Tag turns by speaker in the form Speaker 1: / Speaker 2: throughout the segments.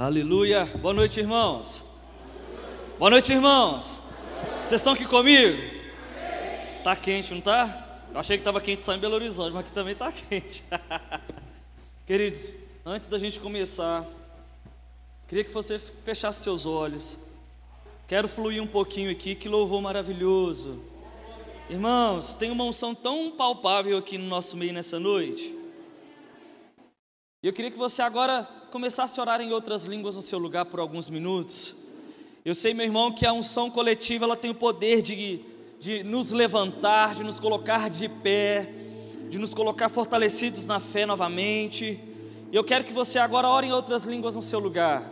Speaker 1: Aleluia. Boa noite, irmãos. Boa noite, irmãos. Vocês estão aqui comigo? Tá quente, não tá? Eu achei que estava quente só em Belo Horizonte, mas aqui também tá quente. Queridos, antes da gente começar, queria que você fechasse seus olhos. Quero fluir um pouquinho aqui, que louvor maravilhoso. Irmãos, tem uma unção tão palpável aqui no nosso meio nessa noite. E eu queria que você agora começasse a orar em outras línguas no seu lugar por alguns minutos. Eu sei, meu irmão, que a unção coletiva ela tem o poder de, de nos levantar, de nos colocar de pé, de nos colocar fortalecidos na fé novamente. Eu quero que você agora ore em outras línguas no seu lugar.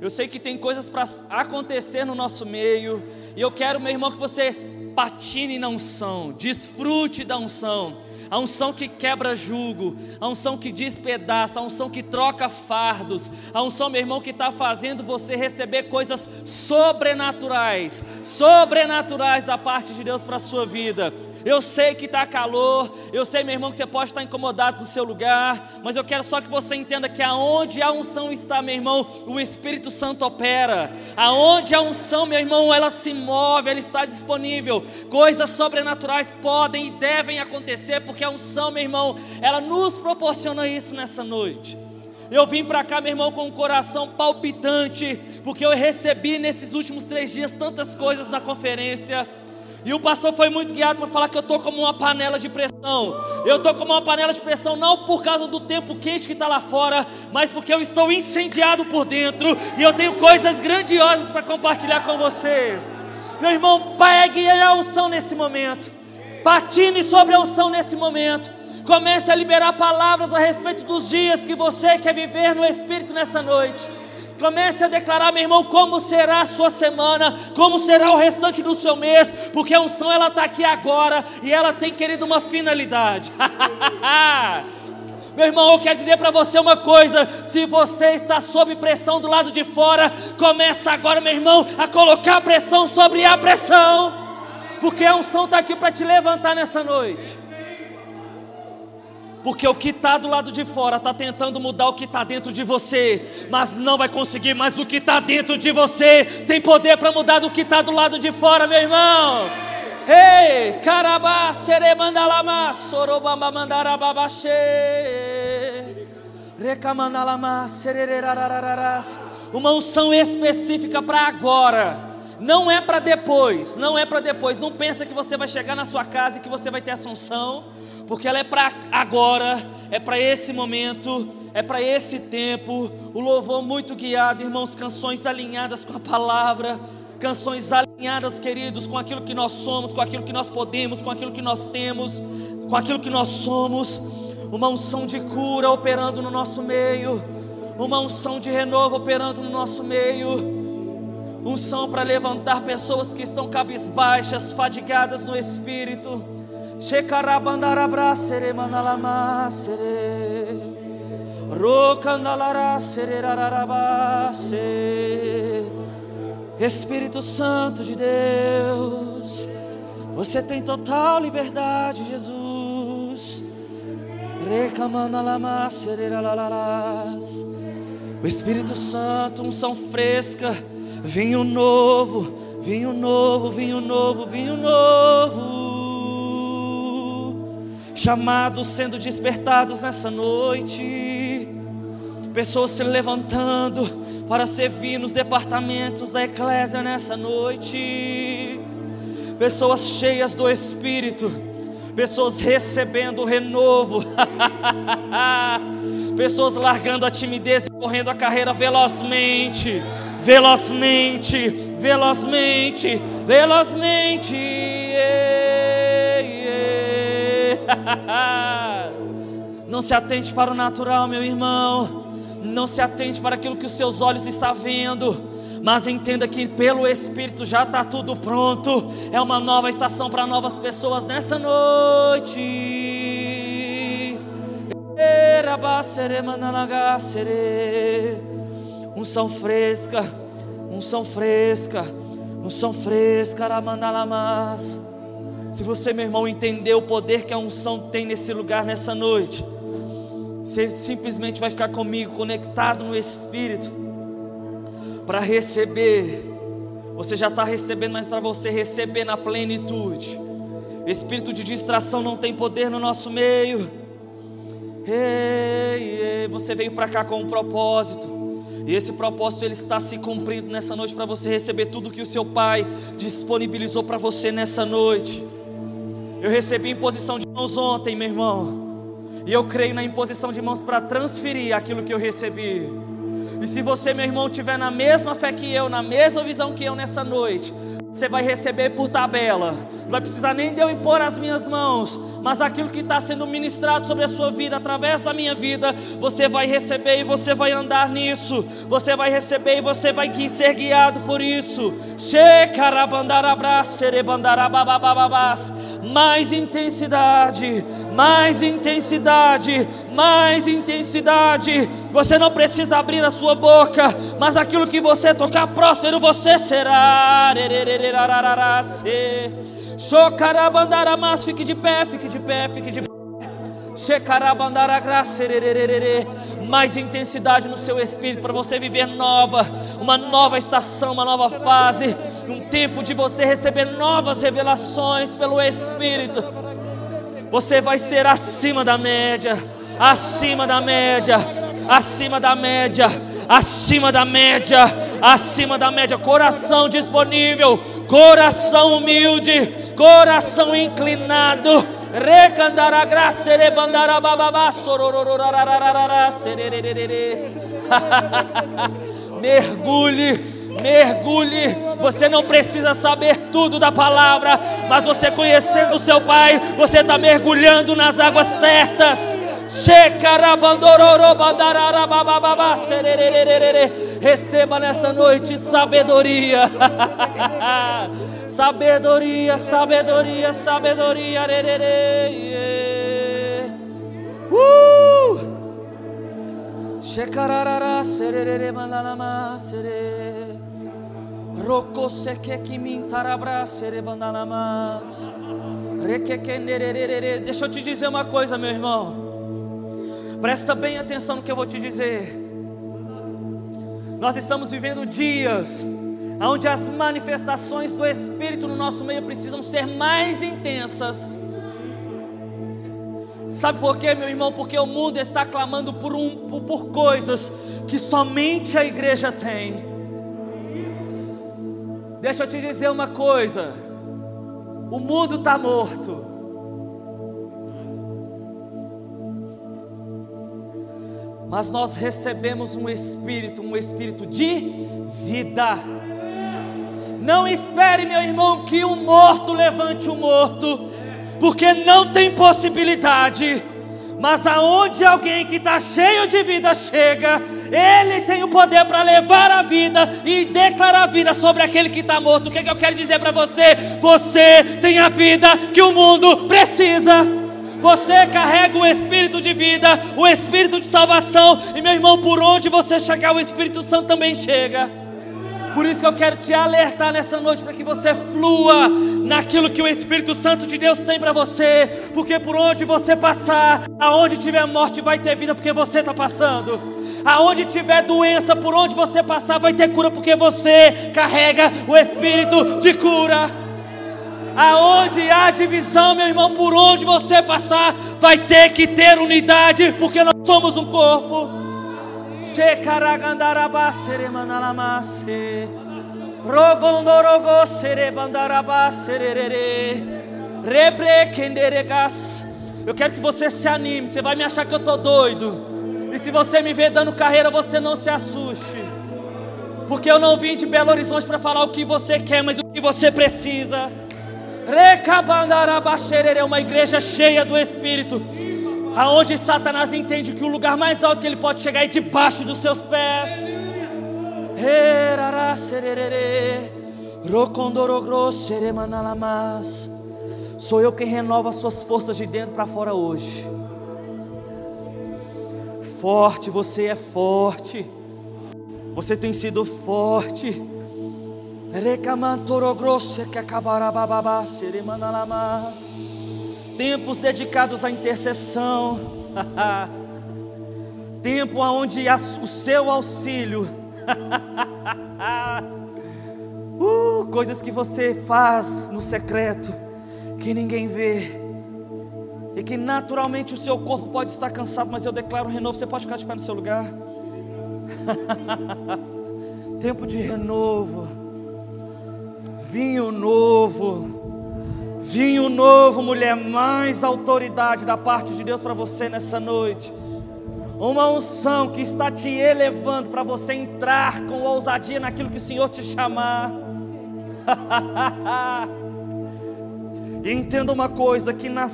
Speaker 1: Eu sei que tem coisas para acontecer no nosso meio, e eu quero, meu irmão, que você patine na unção, desfrute da unção a unção que quebra jugo, a unção que despedaça, a unção que troca fardos, a unção, meu irmão, que está fazendo você receber coisas sobrenaturais, sobrenaturais da parte de Deus para a sua vida. Eu sei que está calor, eu sei, meu irmão, que você pode estar incomodado no seu lugar, mas eu quero só que você entenda que aonde a unção está, meu irmão, o Espírito Santo opera. Aonde a unção, meu irmão, ela se move, ela está disponível. Coisas sobrenaturais podem e devem acontecer, porque a unção, meu irmão, ela nos proporciona isso nessa noite. Eu vim para cá, meu irmão, com um coração palpitante, porque eu recebi nesses últimos três dias tantas coisas na conferência. E o pastor foi muito guiado para falar que eu estou como uma panela de pressão. Eu estou como uma panela de pressão não por causa do tempo quente que está lá fora, mas porque eu estou incendiado por dentro e eu tenho coisas grandiosas para compartilhar com você. Meu irmão, pegue a unção nesse momento. Patine sobre a unção nesse momento. Comece a liberar palavras a respeito dos dias que você quer viver no Espírito nessa noite. Comece a declarar, meu irmão, como será a sua semana, como será o restante do seu mês, porque a unção ela está aqui agora e ela tem querido uma finalidade. Meu irmão, eu quero dizer para você uma coisa: se você está sob pressão do lado de fora, começa agora, meu irmão, a colocar pressão sobre a pressão, porque a unção está aqui para te levantar nessa noite. Porque o que está do lado de fora está tentando mudar o que está dentro de você, mas não vai conseguir. Mas o que está dentro de você tem poder para mudar do que está do lado de fora, meu irmão. Ei, carabá, seremandalama, sorobamba mandarababaxê. Recamandalama, sererararararas. Uma unção específica para agora. Não é para depois, não é para depois. Não pensa que você vai chegar na sua casa e que você vai ter essa unção porque ela é para agora, é para esse momento, é para esse tempo. O louvor muito guiado, irmãos, canções alinhadas com a palavra, canções alinhadas, queridos, com aquilo que nós somos, com aquilo que nós podemos, com aquilo que nós temos, com aquilo que nós somos. Uma unção de cura operando no nosso meio, uma unção de renovo operando no nosso meio unção para levantar pessoas que estão cabisbaixas, fadigadas no espírito Shekarabandarabra sere manalama sere Rocandalara sere Espírito Santo de Deus Você tem total liberdade, Jesus. Recamanalama sere O Espírito Santo, unção fresca Vinho novo, vinho novo, vinho novo, vinho novo chamados sendo despertados nessa noite, pessoas se levantando para servir nos departamentos da eclésia nessa noite, pessoas cheias do Espírito, pessoas recebendo o renovo, pessoas largando a timidez e correndo a carreira velozmente, velozmente, velozmente, velozmente. Yeah. Não se atente para o natural, meu irmão. Não se atente para aquilo que os seus olhos estão vendo. Mas entenda que pelo Espírito já está tudo pronto. É uma nova estação para novas pessoas nessa noite. Unção fresca, unção fresca, unção fresca, Aramandalamas. Se você, meu irmão, entender o poder que a unção tem nesse lugar nessa noite, você simplesmente vai ficar comigo, conectado no Espírito. para receber. Você já está recebendo, mas para você receber na plenitude. Espírito de distração não tem poder no nosso meio. Ei, ei, você veio para cá com um propósito. E esse propósito ele está se cumprindo nessa noite para você receber tudo que o seu pai disponibilizou para você nessa noite. Eu recebi imposição de mãos ontem, meu irmão. E eu creio na imposição de mãos para transferir aquilo que eu recebi. E se você, meu irmão, tiver na mesma fé que eu, na mesma visão que eu nessa noite, você vai receber por tabela. Não vai precisar nem de eu impor as minhas mãos, mas aquilo que está sendo ministrado sobre a sua vida, através da minha vida, você vai receber e você vai andar nisso. Você vai receber e você vai ser guiado por isso. Mais intensidade, mais intensidade, mais intensidade. Você não precisa abrir a sua boca, mas aquilo que você tocar próspero, você será. Xocarabandaramás, fique de pé, fique de pé, fique de pé. Mais intensidade no seu espírito para você viver nova, uma nova estação, uma nova fase, um tempo de você receber novas revelações pelo Espírito. Você vai ser acima da média, acima da média, acima da média, acima da média, acima da média. Coração disponível, coração humilde coração inclinado. Recandará graça, rebandará bababá, Mergulhe, mergulhe. Você não precisa saber tudo da palavra, mas você conhecendo o seu Pai, você está mergulhando nas águas certas. Receba nessa noite sabedoria. Sabedoria, sabedoria, sabedoria. Uh! Shekararara serere manalama sere. Roko seke kimin tarabra sere bandalamas. Deixa eu te dizer uma coisa, meu irmão. Presta bem atenção no que eu vou te dizer. Nós estamos vivendo dias onde as manifestações do Espírito no nosso meio precisam ser mais intensas. Sabe por quê, meu irmão? Porque o mundo está clamando por, um, por, por coisas que somente a igreja tem. Deixa eu te dizer uma coisa: o mundo está morto. Mas nós recebemos um espírito, um espírito de vida. Não espere, meu irmão, que um morto levante o um morto, porque não tem possibilidade. Mas aonde alguém que está cheio de vida chega, ele tem o poder para levar a vida e declarar a vida sobre aquele que está morto. O que, é que eu quero dizer para você? Você tem a vida que o mundo precisa. Você carrega o espírito de vida, o espírito de salvação, e meu irmão, por onde você chegar, o Espírito Santo também chega. Por isso que eu quero te alertar nessa noite para que você flua naquilo que o Espírito Santo de Deus tem para você, porque por onde você passar, aonde tiver morte vai ter vida, porque você está passando. Aonde tiver doença, por onde você passar vai ter cura, porque você carrega o Espírito de cura. Aonde há divisão, meu irmão, por onde você passar, vai ter que ter unidade, porque nós somos um corpo. Eu quero que você se anime. Você vai me achar que eu estou doido. E se você me ver dando carreira, você não se assuste. Porque eu não vim de Belo Horizonte para falar o que você quer, mas o que você precisa. É uma igreja cheia do Espírito aonde Satanás entende que o lugar mais alto que ele pode chegar é debaixo dos seus pés. Sou eu quem renova as suas forças de dentro para fora hoje. Forte, você é forte. Você tem sido forte. Tempos dedicados à intercessão, tempo onde o seu auxílio. Uh, coisas que você faz no secreto, que ninguém vê, e que naturalmente o seu corpo pode estar cansado, mas eu declaro renovo. Você pode ficar de pé no seu lugar. Tempo de renovo, vinho novo. Vinho novo, mulher, mais autoridade da parte de Deus para você nessa noite. Uma unção que está te elevando para você entrar com ousadia naquilo que o Senhor te chamar. entenda uma coisa: que na,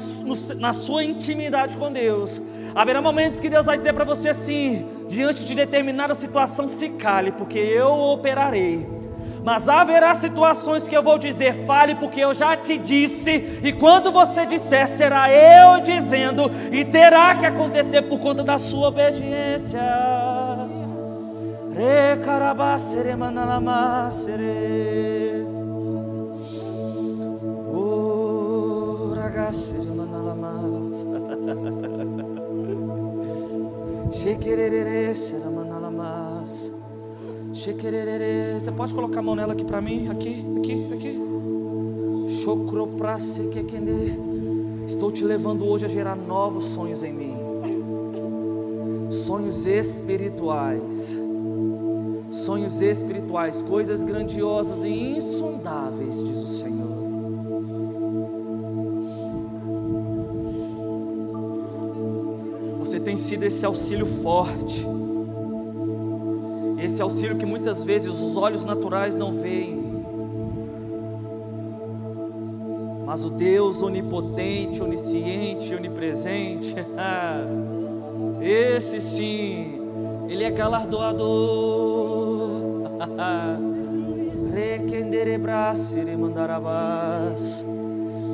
Speaker 1: na sua intimidade com Deus, haverá momentos que Deus vai dizer para você assim, diante de determinada situação, se cale, porque eu operarei mas haverá situações que eu vou dizer, fale, porque eu já te disse, e quando você disser, será eu dizendo, e terá que acontecer por conta da sua obediência. Shekerere será manalamas. Você pode colocar a mão nela aqui para mim? Aqui, aqui, aqui. Estou te levando hoje a gerar novos sonhos em mim. Sonhos espirituais. Sonhos espirituais, coisas grandiosas e insondáveis, diz o Senhor. Você tem sido esse auxílio forte esse auxílio que muitas vezes os olhos naturais não veem. Mas o Deus onipotente, onisciente, onipresente, esse sim, Ele é galardoador.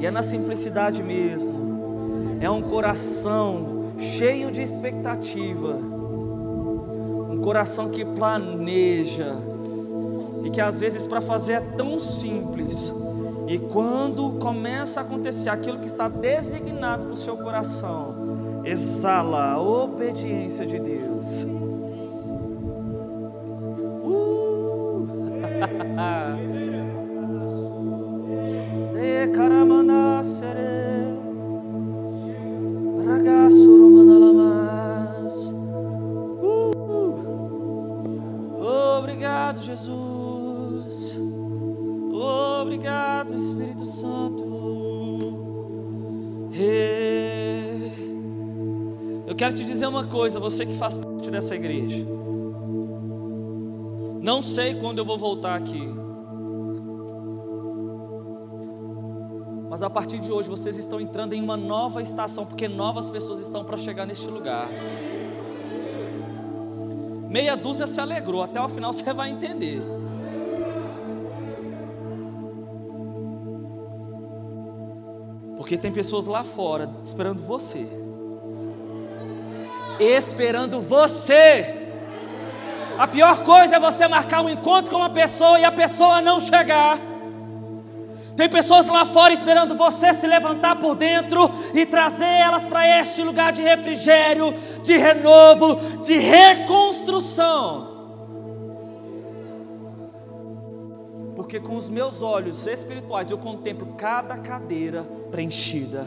Speaker 1: E é na simplicidade mesmo, é um coração cheio de expectativa coração que planeja e que às vezes para fazer é tão simples. E quando começa a acontecer aquilo que está designado para o seu coração, exala a obediência de Deus. Uh! quero te dizer uma coisa, você que faz parte dessa igreja. Não sei quando eu vou voltar aqui. Mas a partir de hoje vocês estão entrando em uma nova estação, porque novas pessoas estão para chegar neste lugar. Meia dúzia se alegrou, até o final você vai entender. Porque tem pessoas lá fora esperando você esperando você. A pior coisa é você marcar um encontro com uma pessoa e a pessoa não chegar. Tem pessoas lá fora esperando você se levantar por dentro e trazer elas para este lugar de refrigério, de renovo, de reconstrução. Porque com os meus olhos espirituais eu contemplo cada cadeira preenchida.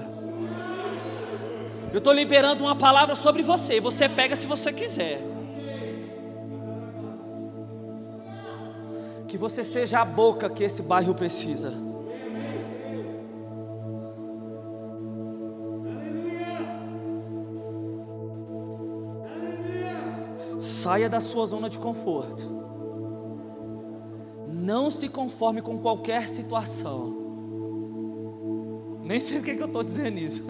Speaker 1: Eu estou liberando uma palavra sobre você. Você pega se você quiser. Que você seja a boca que esse bairro precisa. Saia da sua zona de conforto. Não se conforme com qualquer situação. Nem sei o que, que eu estou dizendo isso.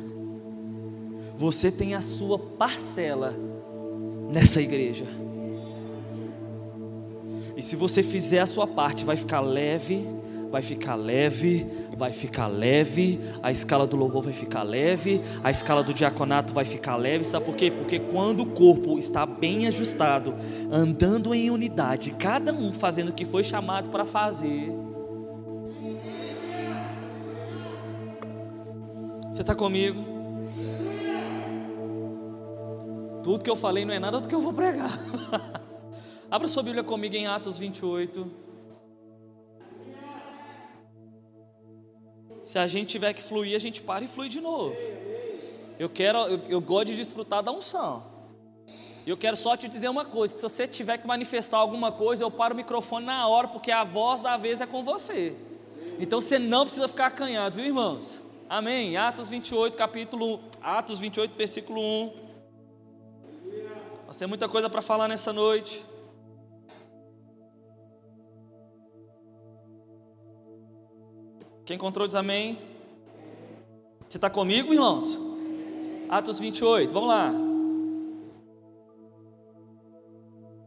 Speaker 1: você tem a sua parcela nessa igreja. E se você fizer a sua parte, vai ficar leve, vai ficar leve, vai ficar leve, a escala do louvor vai ficar leve, a escala do diaconato vai ficar leve, sabe por quê? Porque quando o corpo está bem ajustado, andando em unidade, cada um fazendo o que foi chamado para fazer. Você está comigo? Tudo que eu falei não é nada do que eu vou pregar. Abra sua Bíblia comigo em Atos 28. Se a gente tiver que fluir, a gente para e flui de novo. Eu quero, eu, eu gosto de desfrutar da unção. Eu quero só te dizer uma coisa: que se você tiver que manifestar alguma coisa, eu paro o microfone na hora, porque a voz da vez é com você. Então você não precisa ficar acanhado, viu, irmãos? Amém. Atos 28, capítulo Atos 28, versículo 1. Nós temos muita coisa para falar nessa noite. Quem encontrou diz amém. Você está comigo, irmãos? Atos 28, vamos lá.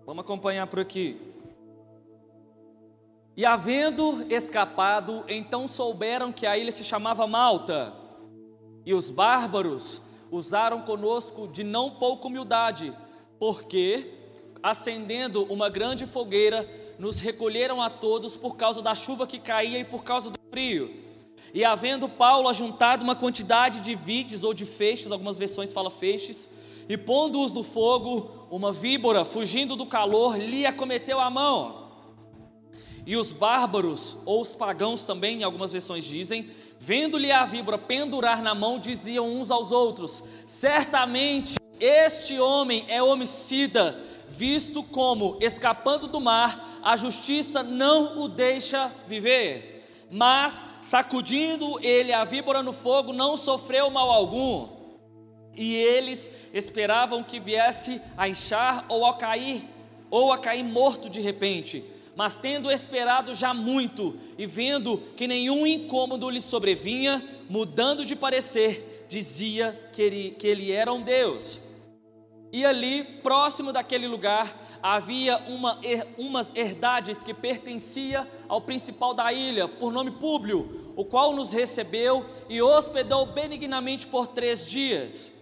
Speaker 1: Vamos acompanhar por aqui. E havendo escapado, então souberam que a ilha se chamava Malta, e os bárbaros usaram conosco de não pouca humildade, porque, acendendo uma grande fogueira, nos recolheram a todos por causa da chuva que caía e por causa do frio. E havendo Paulo ajuntado uma quantidade de vides ou de feixes, algumas versões falam feixes, e pondo-os no fogo, uma víbora, fugindo do calor, lhe acometeu a mão. E os bárbaros, ou os pagãos também, em algumas versões dizem, vendo-lhe a víbora pendurar na mão, diziam uns aos outros: Certamente este homem é homicida, visto como, escapando do mar, a justiça não o deixa viver. Mas, sacudindo ele a víbora no fogo, não sofreu mal algum. E eles esperavam que viesse a inchar ou a cair, ou a cair morto de repente. Mas tendo esperado já muito e vendo que nenhum incômodo lhe sobrevinha, mudando de parecer, dizia que ele, que ele era um Deus. E ali, próximo daquele lugar, havia uma, umas herdades que pertencia ao principal da ilha, por nome Públio, o qual nos recebeu e hospedou benignamente por três dias.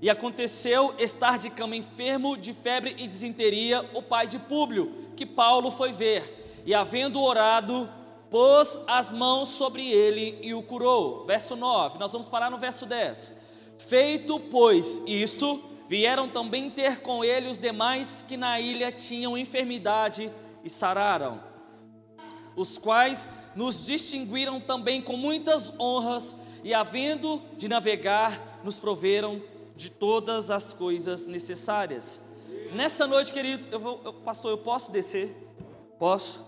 Speaker 1: E aconteceu estar de cama enfermo de febre e desinteria o pai de Públio, que Paulo foi ver, e havendo orado, pôs as mãos sobre ele e o curou. Verso 9, nós vamos parar no verso 10. Feito, pois, isto, Vieram também ter com ele os demais que na ilha tinham enfermidade e sararam, os quais nos distinguiram também com muitas honras e, havendo de navegar, nos proveram de todas as coisas necessárias. Nessa noite, querido, eu vou, eu, pastor, eu posso descer? Posso?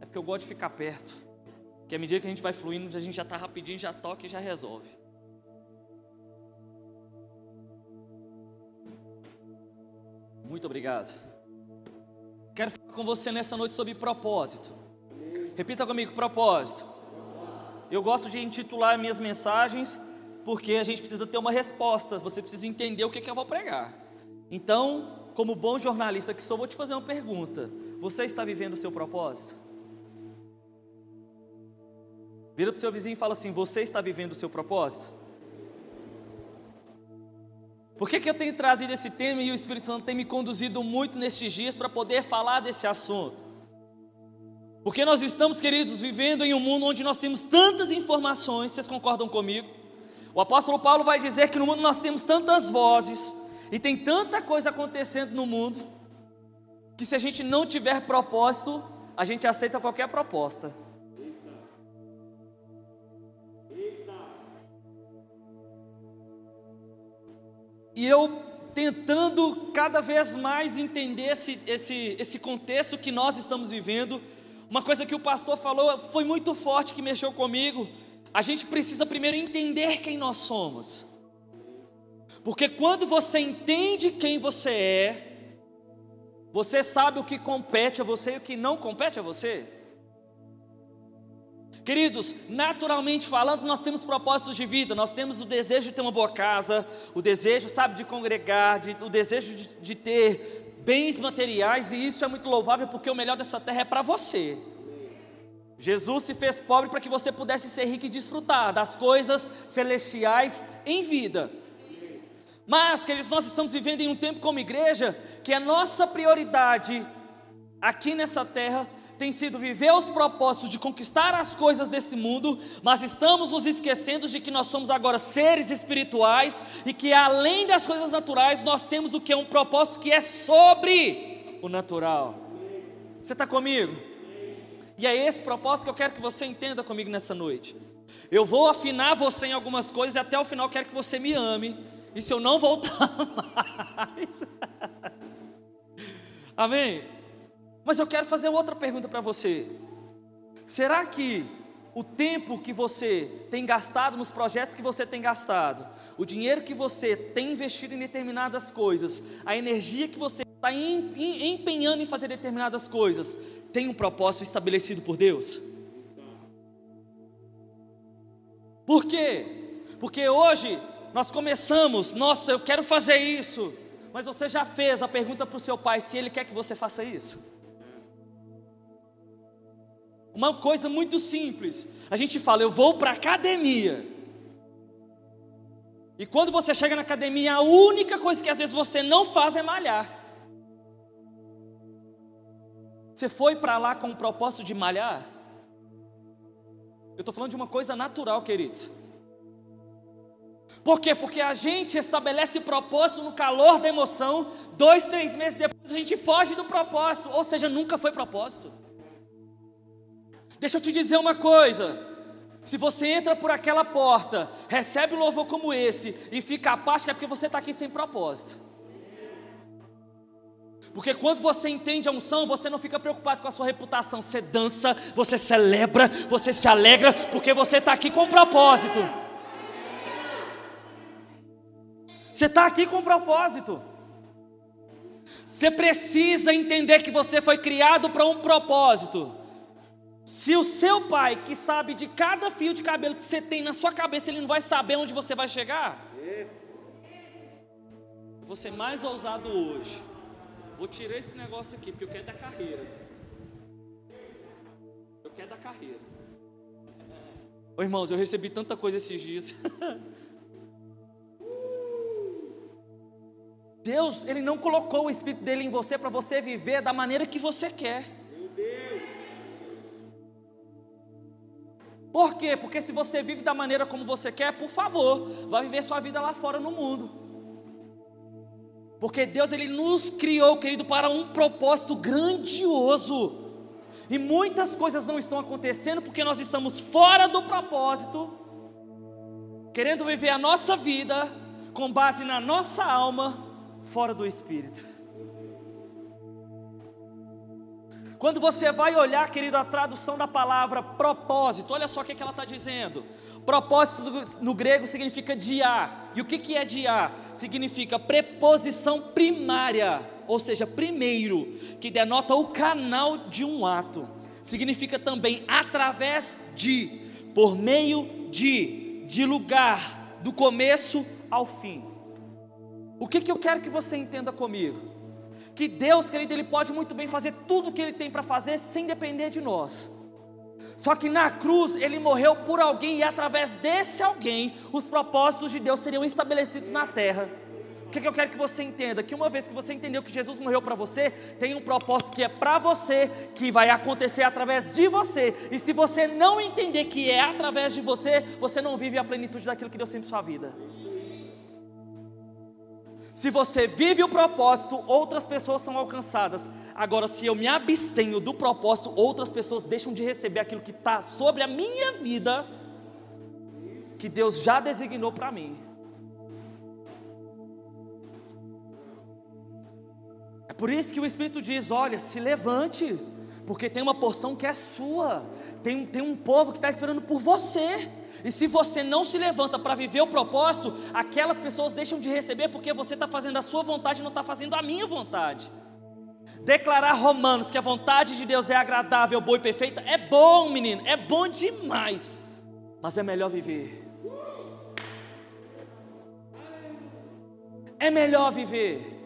Speaker 1: É porque eu gosto de ficar perto. Que à medida que a gente vai fluindo, a gente já está rapidinho, já toca e já resolve. Muito obrigado. Quero falar com você nessa noite sobre propósito. Repita comigo: propósito. Eu gosto de intitular minhas mensagens porque a gente precisa ter uma resposta. Você precisa entender o que, que eu vou pregar. Então, como bom jornalista que sou, vou te fazer uma pergunta: Você está vivendo o seu propósito? Vira para o seu vizinho e fala assim: Você está vivendo o seu propósito? Por que, que eu tenho trazido esse tema e o Espírito Santo tem me conduzido muito nesses dias para poder falar desse assunto? Porque nós estamos, queridos, vivendo em um mundo onde nós temos tantas informações, vocês concordam comigo? O apóstolo Paulo vai dizer que no mundo nós temos tantas vozes e tem tanta coisa acontecendo no mundo, que se a gente não tiver propósito, a gente aceita qualquer proposta. E eu tentando cada vez mais entender esse, esse, esse contexto que nós estamos vivendo, uma coisa que o pastor falou foi muito forte que mexeu comigo. A gente precisa primeiro entender quem nós somos. Porque quando você entende quem você é, você sabe o que compete a você e o que não compete a você. Queridos, naturalmente falando, nós temos propósitos de vida, nós temos o desejo de ter uma boa casa, o desejo, sabe, de congregar, de, o desejo de, de ter bens materiais, e isso é muito louvável porque o melhor dessa terra é para você. Jesus se fez pobre para que você pudesse ser rico e desfrutar das coisas celestiais em vida. Mas, queridos, nós estamos vivendo em um tempo como igreja que a nossa prioridade aqui nessa terra tem sido viver os propósitos de conquistar as coisas desse mundo, mas estamos nos esquecendo de que nós somos agora seres espirituais e que além das coisas naturais nós temos o que um propósito que é sobre o natural. Você está comigo? E é esse propósito que eu quero que você entenda comigo nessa noite. Eu vou afinar você em algumas coisas e até o final quero que você me ame. E se eu não voltar mais. Amém? Mas eu quero fazer outra pergunta para você. Será que o tempo que você tem gastado nos projetos que você tem gastado, o dinheiro que você tem investido em determinadas coisas, a energia que você está empenhando em fazer determinadas coisas, tem um propósito estabelecido por Deus? Por quê? Porque hoje nós começamos, nossa, eu quero fazer isso, mas você já fez a pergunta para o seu pai se ele quer que você faça isso? Uma coisa muito simples. A gente fala, eu vou para a academia. E quando você chega na academia, a única coisa que às vezes você não faz é malhar. Você foi para lá com o propósito de malhar? Eu estou falando de uma coisa natural, queridos. Por quê? Porque a gente estabelece propósito no calor da emoção, dois, três meses depois a gente foge do propósito, ou seja, nunca foi propósito. Deixa eu te dizer uma coisa. Se você entra por aquela porta, recebe um louvor como esse e fica apático, é porque você está aqui sem propósito. Porque quando você entende a unção, você não fica preocupado com a sua reputação. Você dança, você celebra, você se alegra, porque você está aqui com propósito. Você está aqui com propósito. Você precisa entender que você foi criado para um propósito. Se o seu pai, que sabe de cada fio de cabelo que você tem na sua cabeça, ele não vai saber onde você vai chegar? Eu vou ser mais ousado hoje. Vou tirar esse negócio aqui, porque eu quero da carreira. Eu quero da carreira. Ô irmãos, eu recebi tanta coisa esses dias. Deus, Ele não colocou o Espírito dele em você para você viver da maneira que você quer. Por quê? Porque se você vive da maneira como você quer, por favor, vá viver sua vida lá fora no mundo. Porque Deus ele nos criou, querido, para um propósito grandioso. E muitas coisas não estão acontecendo porque nós estamos fora do propósito, querendo viver a nossa vida com base na nossa alma, fora do espírito. Quando você vai olhar, querido, a tradução da palavra propósito, olha só o que, ela está dizendo. Propósito no grego significa dia. E o que, que é dia? Significa preposição primária, ou seja, primeiro, que denota o canal de um ato. Significa também através de, por meio de, de lugar, do começo ao fim. O que, que eu quero que você entenda comigo? Que Deus, querido, Ele pode muito bem fazer tudo o que Ele tem para fazer sem depender de nós. Só que na cruz Ele morreu por alguém e através desse alguém os propósitos de Deus seriam estabelecidos na terra. O que, que eu quero que você entenda? Que uma vez que você entendeu que Jesus morreu para você, tem um propósito que é para você, que vai acontecer através de você. E se você não entender que é através de você, você não vive a plenitude daquilo que Deus tem para sua vida. Se você vive o propósito, outras pessoas são alcançadas. Agora, se eu me abstenho do propósito, outras pessoas deixam de receber aquilo que está sobre a minha vida, que Deus já designou para mim. É por isso que o Espírito diz: olha, se levante, porque tem uma porção que é sua, tem, tem um povo que está esperando por você. E se você não se levanta para viver o propósito, aquelas pessoas deixam de receber porque você está fazendo a sua vontade e não está fazendo a minha vontade. Declarar Romanos que a vontade de Deus é agradável, boa e perfeita é bom, menino, é bom demais, mas é melhor viver. É melhor viver.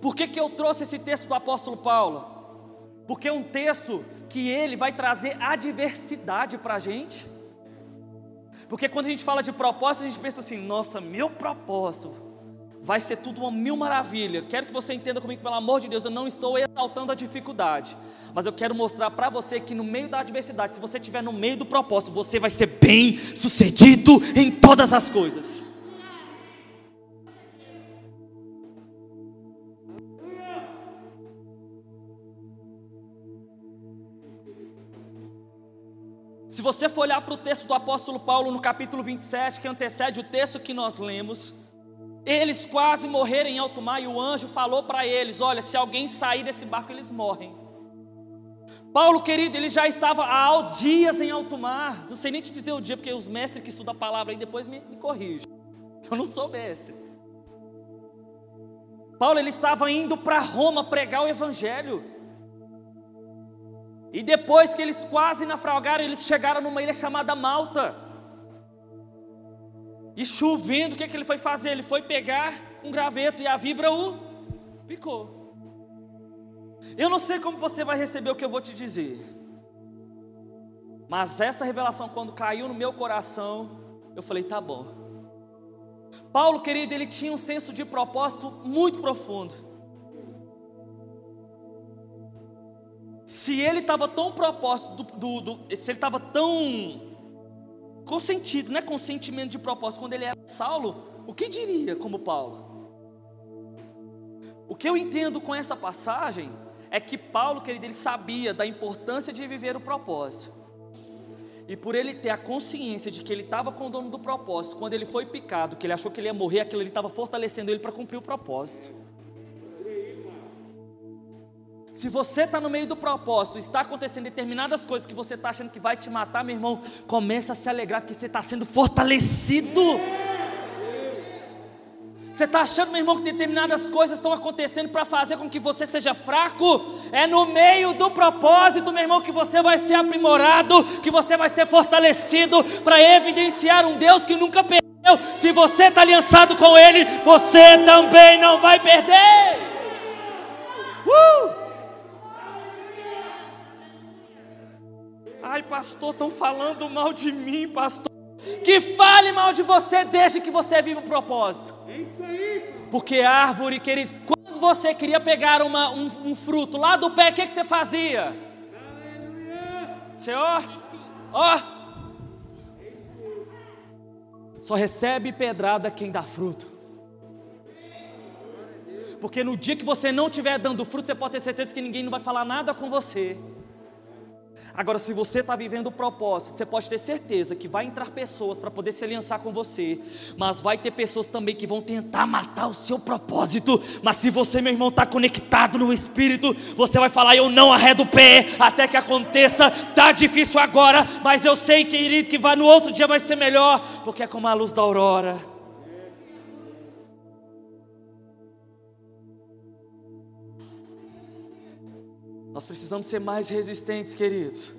Speaker 1: Por que, que eu trouxe esse texto do apóstolo Paulo? Porque é um texto que ele vai trazer adversidade para a gente. Porque quando a gente fala de propósito, a gente pensa assim: nossa, meu propósito vai ser tudo uma mil maravilha. Quero que você entenda comigo, pelo amor de Deus, eu não estou exaltando a dificuldade, mas eu quero mostrar para você que no meio da adversidade, se você estiver no meio do propósito, você vai ser bem sucedido em todas as coisas. Se você for olhar para o texto do apóstolo Paulo no capítulo 27, que antecede o texto que nós lemos, eles quase morreram em alto mar e o anjo falou para eles: Olha, se alguém sair desse barco, eles morrem. Paulo, querido, ele já estava há dias em alto mar. Não sei nem te dizer o dia, porque os mestres que estudam a palavra aí depois me, me corrigem. Eu não sou mestre. Paulo, ele estava indo para Roma pregar o evangelho. E depois que eles quase naufragaram, eles chegaram numa ilha chamada Malta. E chovendo, o que, é que ele foi fazer? Ele foi pegar um graveto e a vibra o picou. Eu não sei como você vai receber o que eu vou te dizer. Mas essa revelação, quando caiu no meu coração, eu falei: tá bom. Paulo, querido, ele tinha um senso de propósito muito profundo. Se ele estava tão propósito, do, do, do, se ele estava tão consentido, não é consentimento de propósito, quando ele era Saulo, o que diria como Paulo? O que eu entendo com essa passagem é que Paulo, querido, ele sabia da importância de viver o propósito. E por ele ter a consciência de que ele estava com o dono do propósito, quando ele foi picado, que ele achou que ele ia morrer, aquilo ele estava fortalecendo ele para cumprir o propósito. Se você está no meio do propósito, está acontecendo determinadas coisas que você está achando que vai te matar, meu irmão, começa a se alegrar porque você está sendo fortalecido. Você está achando, meu irmão, que determinadas coisas estão acontecendo para fazer com que você seja fraco? É no meio do propósito, meu irmão, que você vai ser aprimorado, que você vai ser fortalecido para evidenciar um Deus que nunca perdeu. Se você está aliançado com Ele, você também não vai perder. Uh! Ai, pastor, estão falando mal de mim, pastor. Que fale mal de você, desde que você viva o propósito. É isso aí. Porque árvore, querido, quando você queria pegar uma, um, um, fruto lá do pé, o que, que você fazia? Aleluia. Você, ó, ó. Só recebe pedrada quem dá fruto. Porque no dia que você não estiver dando fruto, você pode ter certeza que ninguém não vai falar nada com você. Agora, se você está vivendo o propósito, você pode ter certeza que vai entrar pessoas para poder se aliançar com você, mas vai ter pessoas também que vão tentar matar o seu propósito. Mas se você, meu irmão, está conectado no Espírito, você vai falar: Eu não arredo o pé até que aconteça. Tá difícil agora, mas eu sei, querido, que vai no outro dia vai ser melhor, porque é como a luz da aurora. Nós precisamos ser mais resistentes, queridos,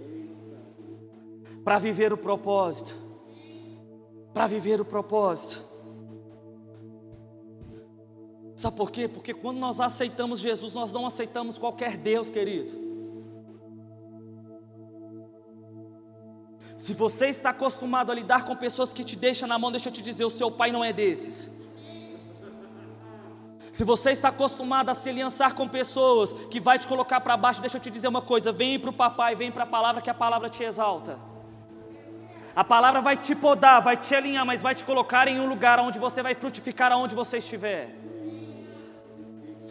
Speaker 1: para viver o propósito. Para viver o propósito. Sabe por quê? Porque quando nós aceitamos Jesus, nós não aceitamos qualquer Deus, querido. Se você está acostumado a lidar com pessoas que te deixam na mão, deixa eu te dizer, o seu pai não é desses. Se você está acostumado a se aliançar com pessoas que vai te colocar para baixo, deixa eu te dizer uma coisa: vem para o papai, vem para a palavra, que a palavra te exalta. A palavra vai te podar, vai te alinhar, mas vai te colocar em um lugar onde você vai frutificar aonde você estiver.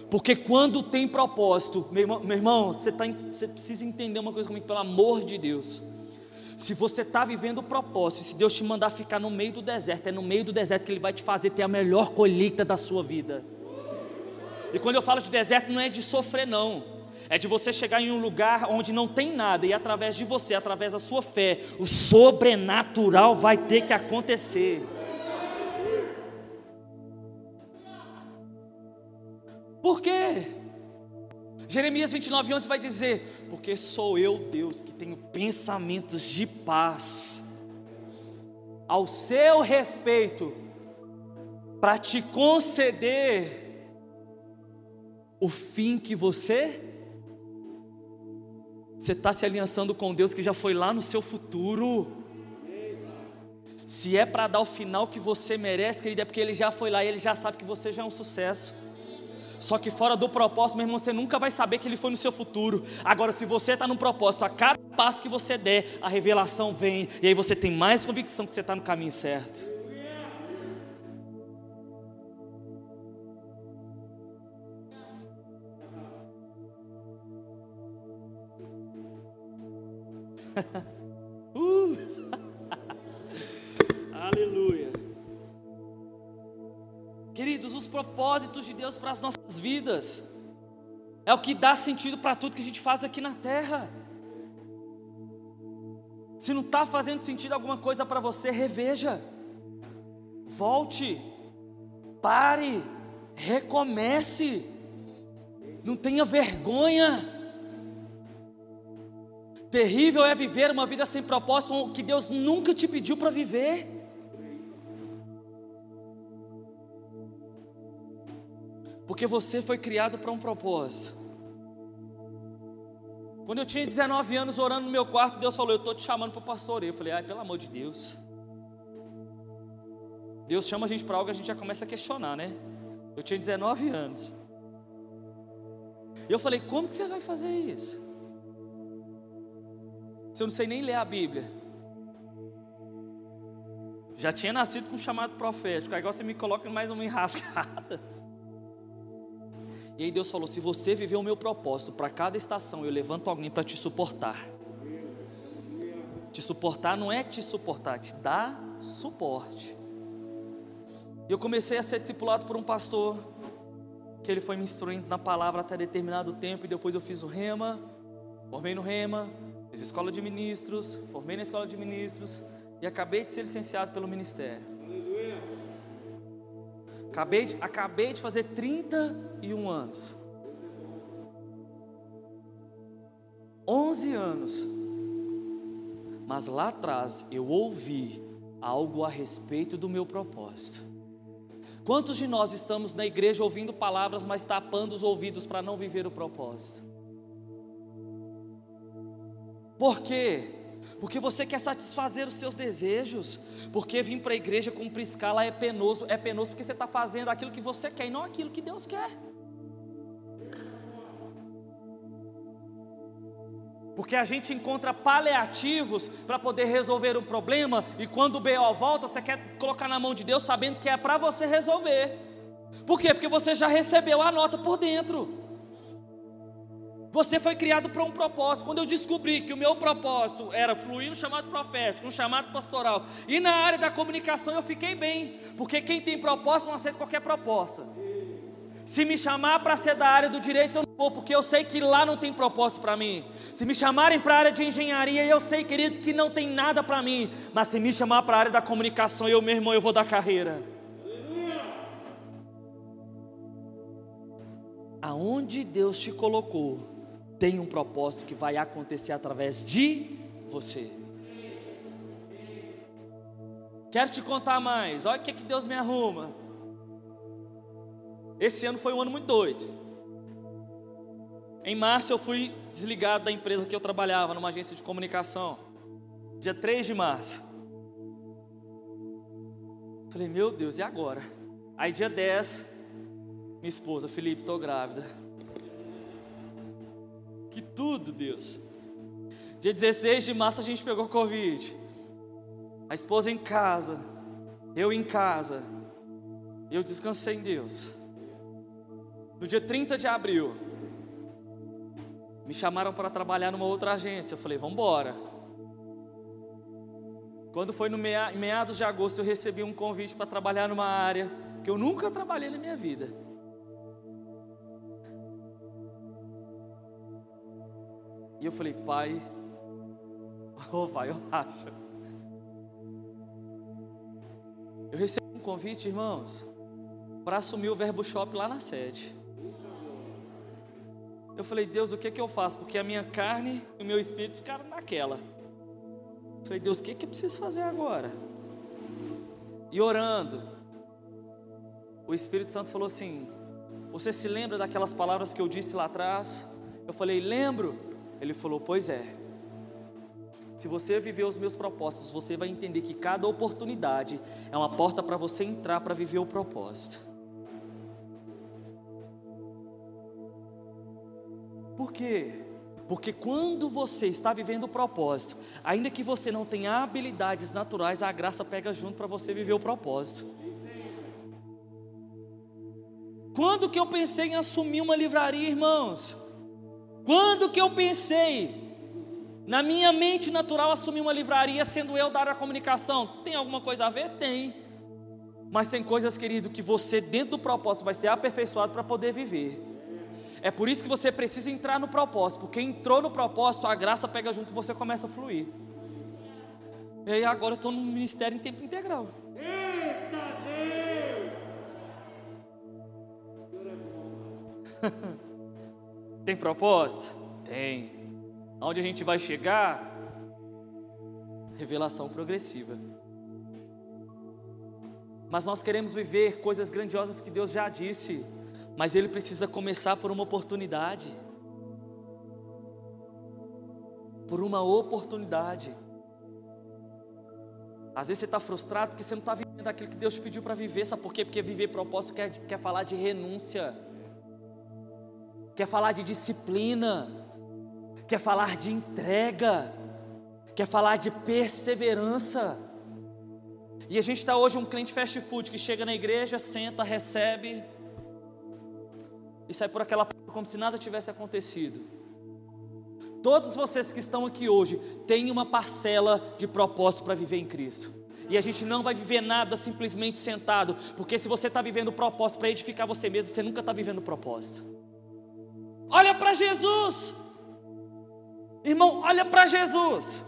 Speaker 1: Porque quando tem propósito, meu irmão, meu irmão você, tá, você precisa entender uma coisa comigo, pelo amor de Deus. Se você está vivendo o propósito, se Deus te mandar ficar no meio do deserto, é no meio do deserto que Ele vai te fazer ter a melhor colheita da sua vida. E quando eu falo de deserto, não é de sofrer, não. É de você chegar em um lugar onde não tem nada, e através de você, através da sua fé, o sobrenatural vai ter que acontecer. Por quê? Jeremias 29, 11 vai dizer: Porque sou eu, Deus, que tenho pensamentos de paz ao seu respeito, para te conceder o fim que você você está se aliançando com Deus que já foi lá no seu futuro. Se é para dar o final que você merece, querido, é porque ele já foi lá e ele já sabe que você já é um sucesso. Só que fora do propósito, meu irmão, você nunca vai saber que ele foi no seu futuro. Agora, se você está no propósito, a cada passo que você der, a revelação vem, e aí você tem mais convicção que você está no caminho certo. uh. Aleluia. Queridos, os propósitos de Deus para as nossas vidas é o que dá sentido para tudo que a gente faz aqui na terra. Se não está fazendo sentido alguma coisa para você, reveja, volte, pare, recomece, não tenha vergonha. Terrível é viver uma vida sem propósito que Deus nunca te pediu para viver. Porque você foi criado para um propósito. Quando eu tinha 19 anos orando no meu quarto, Deus falou: Eu estou te chamando para o pastoreio. Eu falei: Ai, pelo amor de Deus. Deus chama a gente para algo, a gente já começa a questionar, né? Eu tinha 19 anos. E eu falei: Como que você vai fazer isso? Se eu não sei nem ler a Bíblia? Já tinha nascido com um chamado profético, agora você me coloca mais uma enrascada. E aí Deus falou: se você viver o meu propósito, para cada estação eu levanto alguém para te suportar. Te suportar não é te suportar, te dá suporte. E eu comecei a ser discipulado por um pastor, que ele foi me instruindo na palavra até determinado tempo, e depois eu fiz o rema, formei no rema, Fiz escola de ministros, formei na escola de ministros e acabei de ser licenciado pelo ministério. Acabei de, acabei de fazer 31 anos. 11 anos. Mas lá atrás eu ouvi algo a respeito do meu propósito. Quantos de nós estamos na igreja ouvindo palavras, mas tapando os ouvidos para não viver o propósito? Por quê? Porque você quer satisfazer os seus desejos. Porque vir para a igreja cumprir escala é penoso. É penoso porque você está fazendo aquilo que você quer e não aquilo que Deus quer. Porque a gente encontra paliativos para poder resolver o problema, e quando o BO volta, você quer colocar na mão de Deus sabendo que é para você resolver. Por quê? Porque você já recebeu a nota por dentro. Você foi criado para um propósito. Quando eu descobri que o meu propósito era fluir no chamado profético, no chamado pastoral, e na área da comunicação eu fiquei bem, porque quem tem propósito não aceita qualquer proposta. Se me chamar para ser da área do direito, eu não vou, porque eu sei que lá não tem propósito para mim. Se me chamarem para a área de engenharia, eu sei, querido, que não tem nada para mim. Mas se me chamar para a área da comunicação, eu, meu irmão, eu vou dar carreira. Aonde Deus te colocou, tem um propósito que vai acontecer através de você. Quero te contar mais. Olha o que, que Deus me arruma. Esse ano foi um ano muito doido. Em março eu fui desligado da empresa que eu trabalhava, numa agência de comunicação. Dia 3 de março. Falei, meu Deus, e agora? Aí dia 10, minha esposa, Felipe, estou grávida. Que tudo, Deus. Dia 16 de março a gente pegou Covid. A esposa em casa, eu em casa. Eu descansei em Deus. No dia 30 de abril, me chamaram para trabalhar numa outra agência. Eu falei, vamos embora. Quando foi no meados de agosto, eu recebi um convite para trabalhar numa área que eu nunca trabalhei na minha vida. E eu falei, pai, oh vai, eu acho. Eu recebi um convite, irmãos, para assumir o Verbo Shop lá na sede. Eu falei, Deus, o que é que eu faço? Porque a minha carne e o meu espírito ficaram naquela. Eu falei, Deus, o que é que eu preciso fazer agora? E orando, o Espírito Santo falou assim: Você se lembra daquelas palavras que eu disse lá atrás? Eu falei, lembro. Ele falou: Pois é. Se você viver os meus propósitos, você vai entender que cada oportunidade é uma porta para você entrar para viver o propósito. Por quê? Porque quando você está vivendo o propósito, ainda que você não tenha habilidades naturais, a graça pega junto para você viver o propósito. Quando que eu pensei em assumir uma livraria, irmãos? Quando que eu pensei na minha mente natural assumir uma livraria sendo eu da área da comunicação? Tem alguma coisa a ver? Tem. Mas tem coisas, querido, que você dentro do propósito vai ser aperfeiçoado para poder viver. É por isso que você precisa entrar no propósito, porque entrou no propósito, a graça pega junto e você começa a fluir. E aí agora eu estou no ministério em tempo integral. Eita Deus! Tem propósito? Tem. Aonde a gente vai chegar? Revelação progressiva. Mas nós queremos viver coisas grandiosas que Deus já disse mas ele precisa começar por uma oportunidade. Por uma oportunidade. Às vezes você está frustrado porque você não está vivendo aquilo que Deus te pediu para viver. Sabe por quê? Porque viver propósito quer, quer falar de renúncia, quer falar de disciplina, quer falar de entrega, quer falar de perseverança. E a gente está hoje um cliente fast food que chega na igreja, senta, recebe, e sai por aquela porta como se nada tivesse acontecido. Todos vocês que estão aqui hoje têm uma parcela de propósito para viver em Cristo. E a gente não vai viver nada simplesmente sentado, porque se você está vivendo o propósito para edificar você mesmo, você nunca está vivendo o propósito. Olha para Jesus, irmão, olha para Jesus.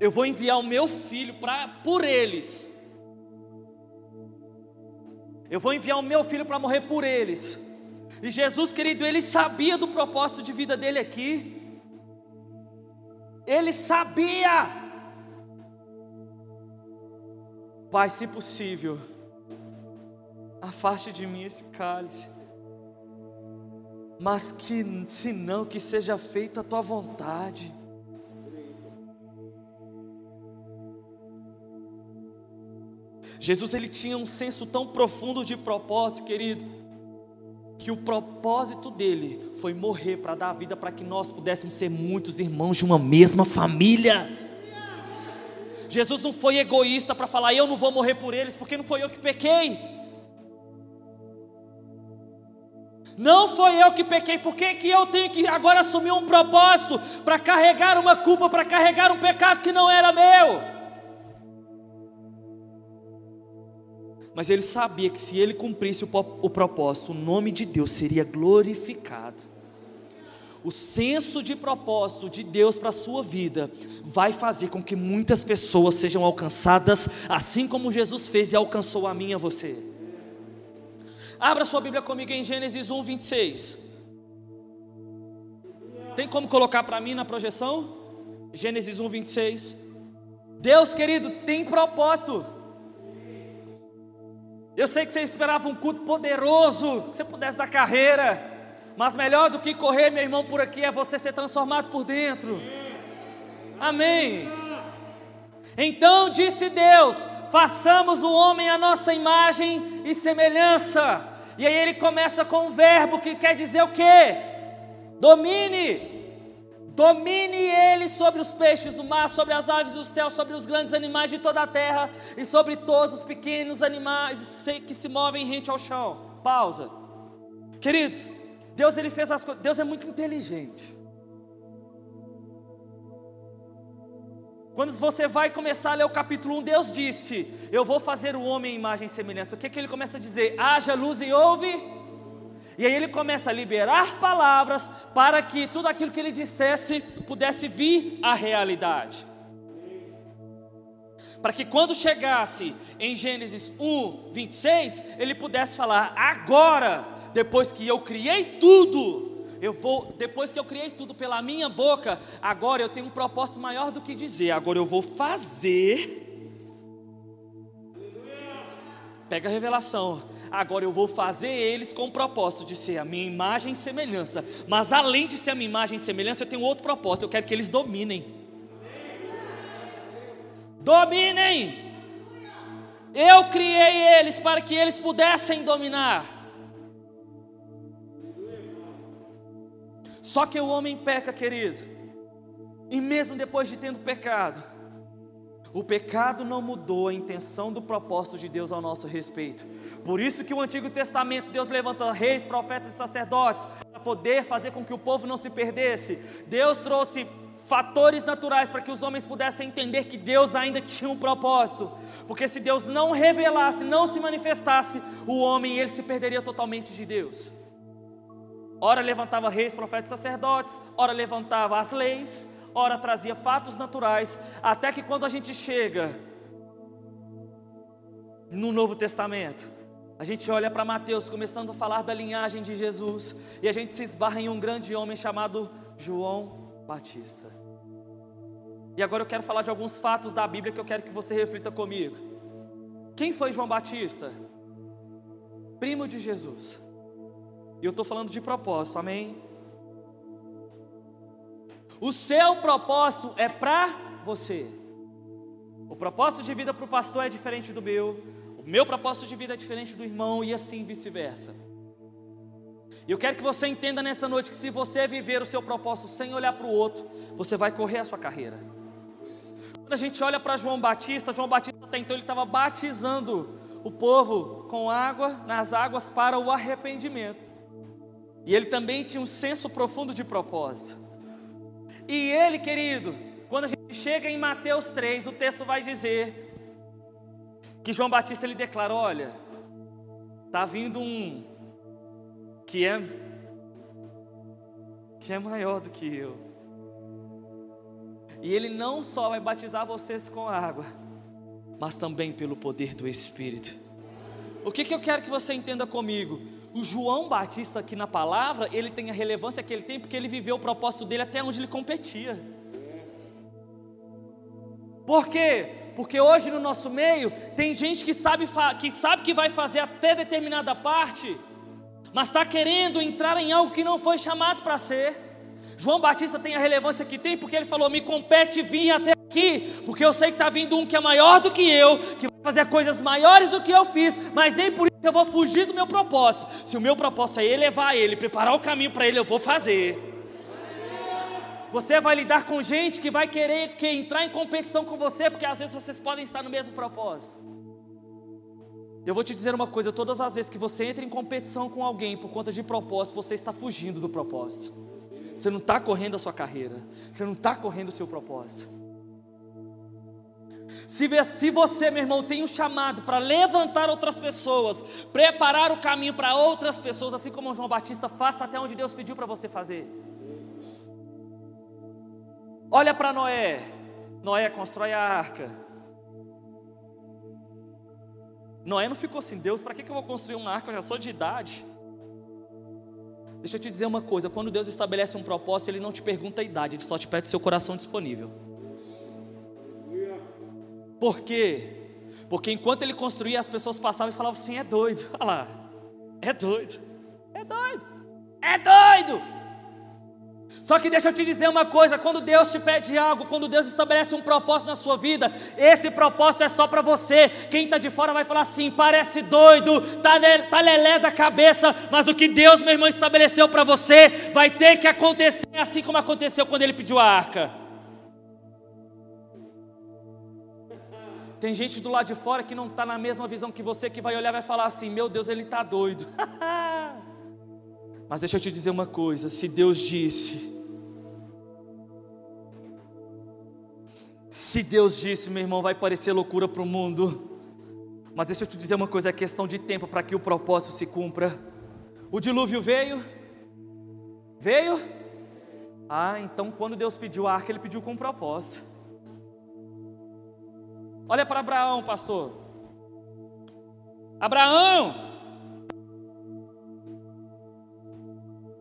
Speaker 1: Eu vou enviar o meu filho para por eles. Eu vou enviar o meu filho para morrer por eles. E Jesus, querido, ele sabia do propósito de vida dele aqui. Ele sabia. Pai, se possível, afaste de mim esse cálice. Mas que, se não, que seja feita a tua vontade. Jesus ele tinha um senso tão profundo de propósito, querido, que o propósito dele foi morrer para dar vida para que nós pudéssemos ser muitos irmãos de uma mesma família. Jesus não foi egoísta para falar, eu não vou morrer por eles, porque não foi eu que pequei. Não foi eu que pequei, por que, que eu tenho que agora assumir um propósito para carregar uma culpa, para carregar um pecado que não era meu? Mas ele sabia que se ele cumprisse o, o propósito, o nome de Deus seria glorificado. O senso de propósito de Deus para a sua vida vai fazer com que muitas pessoas sejam alcançadas, assim como Jesus fez e alcançou a mim e a você. Abra sua Bíblia comigo em Gênesis 1, 26. Tem como colocar para mim na projeção? Gênesis 1, 26. Deus querido tem propósito. Eu sei que você esperava um culto poderoso, que você pudesse dar carreira, mas melhor do que correr, meu irmão, por aqui é você ser transformado por dentro. Amém. Então disse Deus: façamos o homem a nossa imagem e semelhança. E aí ele começa com um verbo que quer dizer o quê? Domine. Domine ele sobre os peixes do mar, sobre as aves do céu, sobre os grandes animais de toda a terra e sobre todos os pequenos animais que se movem rente ao chão. Pausa. Queridos, Deus ele fez as coisas, Deus é muito inteligente. Quando você vai começar a ler o capítulo 1, Deus disse: Eu vou fazer o homem em imagem e semelhança. O que, é que ele começa a dizer? Haja luz e ouve e aí ele começa a liberar palavras para que tudo aquilo que ele dissesse pudesse vir à realidade. Para que quando chegasse em Gênesis 1, 26, ele pudesse falar: agora, depois que eu criei tudo, eu vou, depois que eu criei tudo pela minha boca, agora eu tenho um propósito maior do que dizer, agora eu vou fazer. Pega a revelação agora eu vou fazer eles com o propósito de ser a minha imagem e semelhança. Mas além de ser a minha imagem e semelhança, eu tenho outro propósito, eu quero que eles dominem. dominem. Eu criei eles para que eles pudessem dominar. Só que o homem peca, querido. E mesmo depois de tendo pecado, o pecado não mudou a intenção do propósito de Deus ao nosso respeito. Por isso que o Antigo Testamento Deus levanta reis, profetas e sacerdotes para poder fazer com que o povo não se perdesse. Deus trouxe fatores naturais para que os homens pudessem entender que Deus ainda tinha um propósito. Porque se Deus não revelasse, não se manifestasse, o homem ele se perderia totalmente de Deus. Ora levantava reis, profetas e sacerdotes, ora levantava as leis, ora trazia fatos naturais, até que quando a gente chega no Novo Testamento, a gente olha para Mateus começando a falar da linhagem de Jesus, e a gente se esbarra em um grande homem chamado João Batista. E agora eu quero falar de alguns fatos da Bíblia que eu quero que você reflita comigo. Quem foi João Batista? Primo de Jesus. E eu estou falando de propósito, amém? O seu propósito é para você. O propósito de vida para o pastor é diferente do meu. O meu propósito de vida é diferente do irmão e assim vice-versa. E eu quero que você entenda nessa noite que se você viver o seu propósito sem olhar para o outro, você vai correr a sua carreira. Quando a gente olha para João Batista, João Batista até então ele estava batizando o povo com água nas águas para o arrependimento. E ele também tinha um senso profundo de propósito. E ele, querido, quando a gente chega em Mateus 3, o texto vai dizer que João Batista ele declara: olha, tá vindo um que é que é maior do que eu. E ele não só vai batizar vocês com água, mas também pelo poder do Espírito. O que, que eu quero que você entenda comigo? O João Batista aqui na palavra, ele tem a relevância que ele tem porque ele viveu o propósito dele até onde ele competia. Por quê? Porque hoje no nosso meio tem gente que sabe que sabe que vai fazer até determinada parte, mas está querendo entrar em algo que não foi chamado para ser. João Batista tem a relevância que tem porque ele falou: me compete vir até aqui, porque eu sei que está vindo um que é maior do que eu, que vai fazer coisas maiores do que eu fiz, mas nem por isso eu vou fugir do meu propósito. Se o meu propósito é elevar ele, preparar o caminho para ele, eu vou fazer. Você vai lidar com gente que vai querer que entrar em competição com você, porque às vezes vocês podem estar no mesmo propósito. Eu vou te dizer uma coisa: todas as vezes que você entra em competição com alguém por conta de propósito, você está fugindo do propósito. Você não está correndo a sua carreira, você não está correndo o seu propósito. Se, você, meu irmão, tem um chamado para levantar outras pessoas, preparar o caminho para outras pessoas, assim como João Batista, faça até onde Deus pediu para você fazer. Olha para Noé. Noé constrói a arca. Noé não ficou assim, Deus, para que, que eu vou construir uma arca? Eu já sou de idade. Deixa eu te dizer uma coisa: quando Deus estabelece um propósito, Ele não te pergunta a idade, Ele só te pede seu coração disponível. Por quê? Porque enquanto ele construía, as pessoas passavam e falavam assim: é doido, olha lá, é doido, é doido, é doido. Só que deixa eu te dizer uma coisa: quando Deus te pede algo, quando Deus estabelece um propósito na sua vida, esse propósito é só para você. Quem está de fora vai falar assim: parece doido, tá, tá lelé da cabeça, mas o que Deus, meu irmão, estabeleceu para você vai ter que acontecer, assim como aconteceu quando ele pediu a arca. Tem gente do lado de fora que não está na mesma visão que você, que vai olhar e vai falar assim: Meu Deus, ele está doido. Mas deixa eu te dizer uma coisa: se Deus disse, se Deus disse, meu irmão, vai parecer loucura para o mundo. Mas deixa eu te dizer uma coisa: é questão de tempo para que o propósito se cumpra. O dilúvio veio? Veio? Ah, então quando Deus pediu a arca, Ele pediu com um propósito. Olha para Abraão, pastor. Abraão,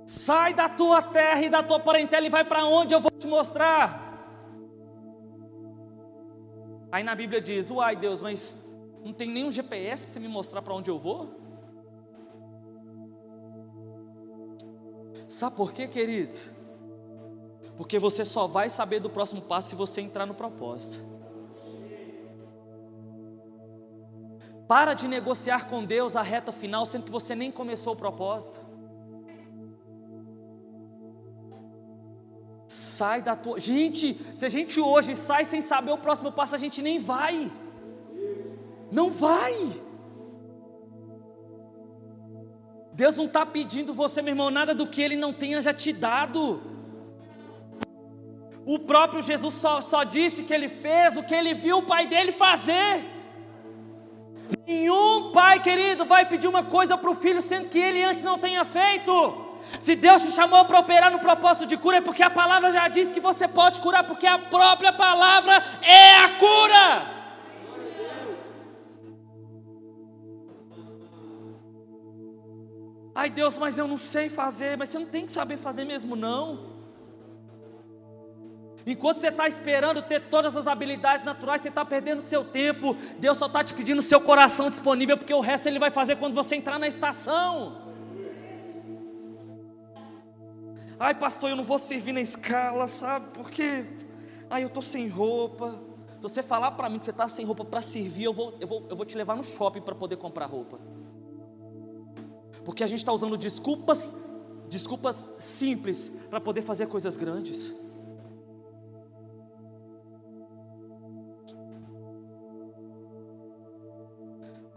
Speaker 1: sai da tua terra e da tua parentela e vai para onde eu vou te mostrar. Aí na Bíblia diz: Uai, Deus, mas não tem nenhum GPS para você me mostrar para onde eu vou? Sabe por quê, querido? Porque você só vai saber do próximo passo se você entrar no propósito. Para de negociar com Deus a reta final, sendo que você nem começou o propósito. Sai da tua. Gente, se a gente hoje sai sem saber o próximo passo, a gente nem vai. Não vai. Deus não está pedindo você, meu irmão, nada do que Ele não tenha já te dado. O próprio Jesus só, só disse que Ele fez o que Ele viu o Pai dele fazer. Nenhum pai querido vai pedir uma coisa para o filho, sendo que ele antes não tenha feito. Se Deus te chamou para operar no propósito de cura, é porque a palavra já diz que você pode curar, porque a própria palavra é a cura. Ai Deus, mas eu não sei fazer, mas você não tem que saber fazer mesmo, não. Enquanto você está esperando ter todas as habilidades naturais, você está perdendo seu tempo. Deus só está te pedindo seu coração disponível, porque o resto Ele vai fazer quando você entrar na estação. Ai, pastor, eu não vou servir na escala, sabe? Porque, ai, eu estou sem roupa. Se você falar para mim que você está sem roupa para servir, eu vou, eu, vou, eu vou te levar no shopping para poder comprar roupa. Porque a gente está usando desculpas, desculpas simples para poder fazer coisas grandes.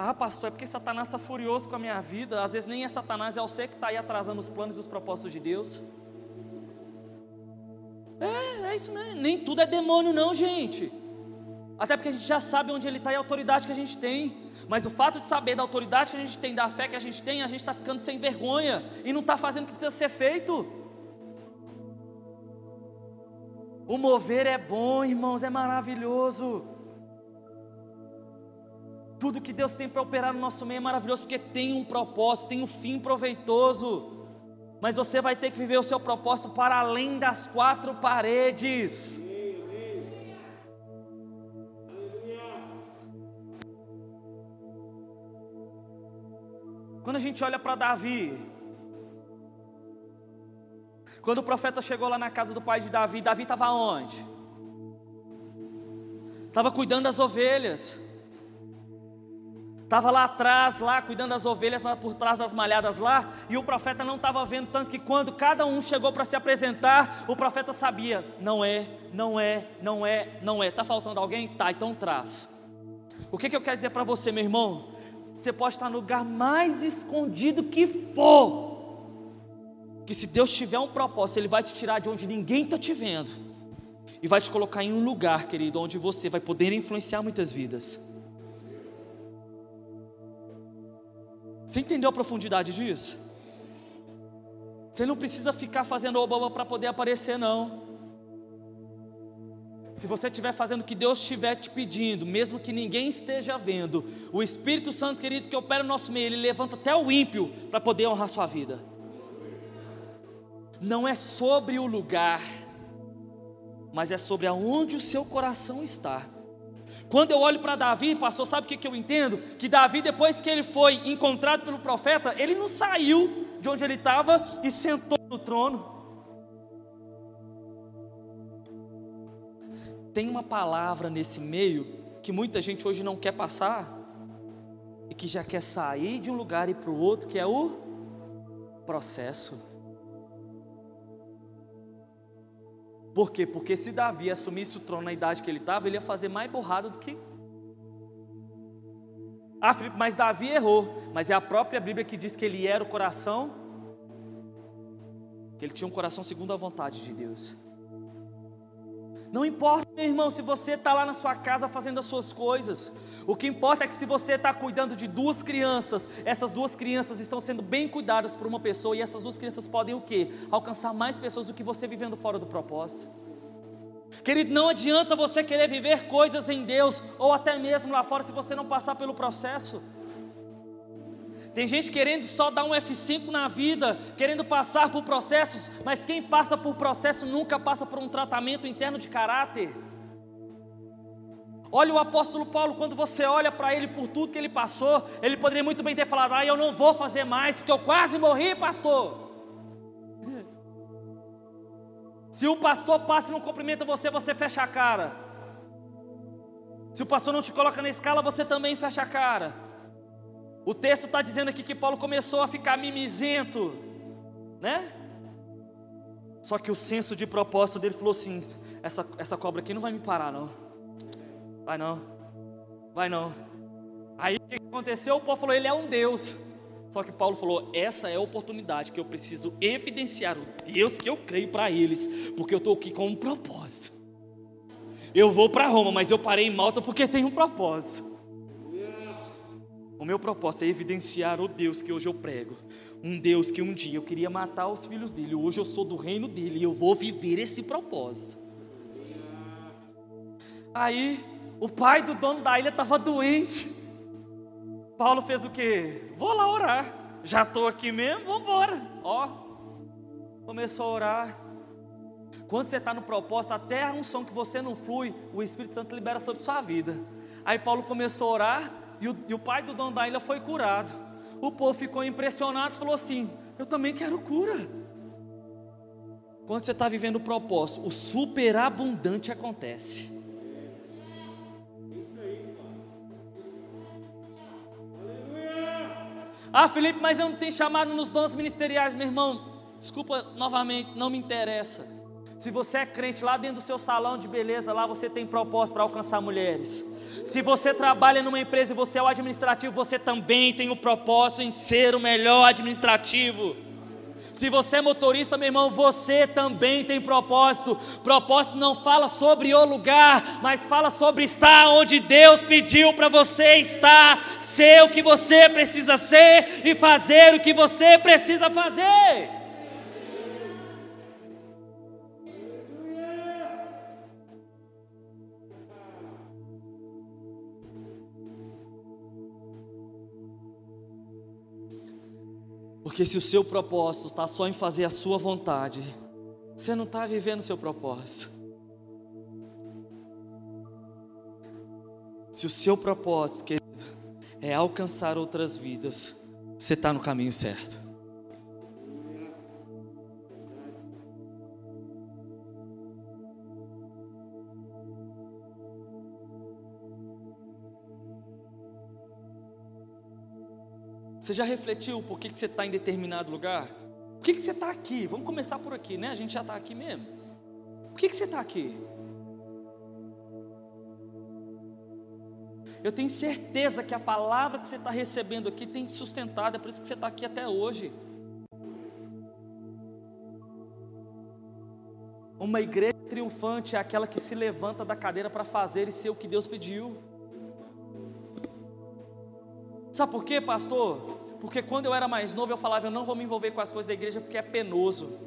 Speaker 1: Ah, pastor, é porque Satanás está furioso com a minha vida. Às vezes nem é Satanás, é você que está aí atrasando os planos e os propósitos de Deus. É, é isso mesmo. Nem tudo é demônio, não, gente. Até porque a gente já sabe onde ele está e a autoridade que a gente tem. Mas o fato de saber da autoridade que a gente tem, da fé que a gente tem, a gente está ficando sem vergonha e não está fazendo o que precisa ser feito. O mover é bom, irmãos, é maravilhoso. Tudo que Deus tem para operar no nosso meio é maravilhoso, porque tem um propósito, tem um fim proveitoso mas você vai ter que viver o seu propósito para além das quatro paredes. Quando a gente olha para Davi, quando o profeta chegou lá na casa do pai de Davi, Davi estava onde? Estava cuidando das ovelhas. Estava lá atrás, lá cuidando das ovelhas, lá por trás das malhadas lá, e o profeta não estava vendo, tanto que quando cada um chegou para se apresentar, o profeta sabia: não é, não é, não é, não é. Está faltando alguém? Tá, então traz. O que, que eu quero dizer para você, meu irmão? Você pode estar no lugar mais escondido que for, que se Deus tiver um propósito, Ele vai te tirar de onde ninguém está te vendo, e vai te colocar em um lugar, querido, onde você vai poder influenciar muitas vidas. Você entendeu a profundidade disso? Você não precisa ficar fazendo oba para poder aparecer, não. Se você estiver fazendo o que Deus estiver te pedindo, mesmo que ninguém esteja vendo, o Espírito Santo, querido, que opera no nosso meio, ele levanta até o ímpio para poder honrar sua vida. Não é sobre o lugar, mas é sobre aonde o seu coração está. Quando eu olho para Davi, pastor, sabe o que, que eu entendo? Que Davi, depois que ele foi encontrado pelo profeta, ele não saiu de onde ele estava e sentou no trono. Tem uma palavra nesse meio que muita gente hoje não quer passar e que já quer sair de um lugar e para o outro, que é o processo. Por quê? Porque se Davi assumisse o trono na idade que ele estava, ele ia fazer mais borrada do que. Ah, Felipe, mas Davi errou. Mas é a própria Bíblia que diz que ele era o coração, que ele tinha um coração segundo a vontade de Deus. Não importa, meu irmão, se você está lá na sua casa fazendo as suas coisas. O que importa é que se você está cuidando de duas crianças, essas duas crianças estão sendo bem cuidadas por uma pessoa e essas duas crianças podem o quê? Alcançar mais pessoas do que você vivendo fora do propósito. Querido, não adianta você querer viver coisas em Deus ou até mesmo lá fora se você não passar pelo processo. Tem gente querendo só dar um F5 na vida, querendo passar por processos, mas quem passa por processo nunca passa por um tratamento interno de caráter. Olha o apóstolo Paulo, quando você olha para ele por tudo que ele passou, ele poderia muito bem ter falado: Ah, eu não vou fazer mais, porque eu quase morri, pastor. Se o pastor passa e não cumprimenta você, você fecha a cara. Se o pastor não te coloca na escala, você também fecha a cara. O texto está dizendo aqui que Paulo começou a ficar mimizento, né? Só que o senso de propósito dele falou assim: essa, essa cobra aqui não vai me parar, não. Vai não, vai não. Aí o que aconteceu? O povo falou: ele é um Deus. Só que Paulo falou: essa é a oportunidade que eu preciso evidenciar o Deus que eu creio para eles, porque eu estou aqui com um propósito. Eu vou para Roma, mas eu parei em Malta porque tem um propósito. O meu propósito é evidenciar o Deus que hoje eu prego. Um Deus que um dia eu queria matar os filhos dele, hoje eu sou do reino dele e eu vou viver esse propósito. Aí, o pai do dono da ilha estava doente. Paulo fez o quê? Vou lá orar. Já estou aqui mesmo, vamos embora. Ó, começou a orar. Quando você está no propósito, até a unção que você não flui, o Espírito Santo libera sobre sua vida. Aí Paulo começou a orar e o, e o pai do dono da ilha foi curado. O povo ficou impressionado e falou assim: Eu também quero cura. Quando você está vivendo o propósito, o superabundante acontece. Ah, Felipe, mas eu não tenho chamado nos dons ministeriais, meu irmão. Desculpa novamente, não me interessa. Se você é crente lá dentro do seu salão de beleza, lá você tem propósito para alcançar mulheres. Se você trabalha numa empresa e você é o administrativo, você também tem o propósito em ser o melhor administrativo. Se você é motorista, meu irmão, você também tem propósito. Propósito não fala sobre o lugar, mas fala sobre estar onde Deus pediu para você estar, ser o que você precisa ser e fazer o que você precisa fazer. Porque se o seu propósito está só em fazer a sua vontade, você não está vivendo o seu propósito. Se o seu propósito, querido, é alcançar outras vidas, você está no caminho certo. Você já refletiu por que, que você está em determinado lugar? Por que, que você está aqui? Vamos começar por aqui, né? A gente já está aqui mesmo. Por que, que você está aqui? Eu tenho certeza que a palavra que você está recebendo aqui tem te sustentado, é por isso que você está aqui até hoje. Uma igreja triunfante é aquela que se levanta da cadeira para fazer e ser o que Deus pediu. Sabe por quê, pastor? Porque quando eu era mais novo, eu falava, eu não vou me envolver com as coisas da igreja porque é penoso.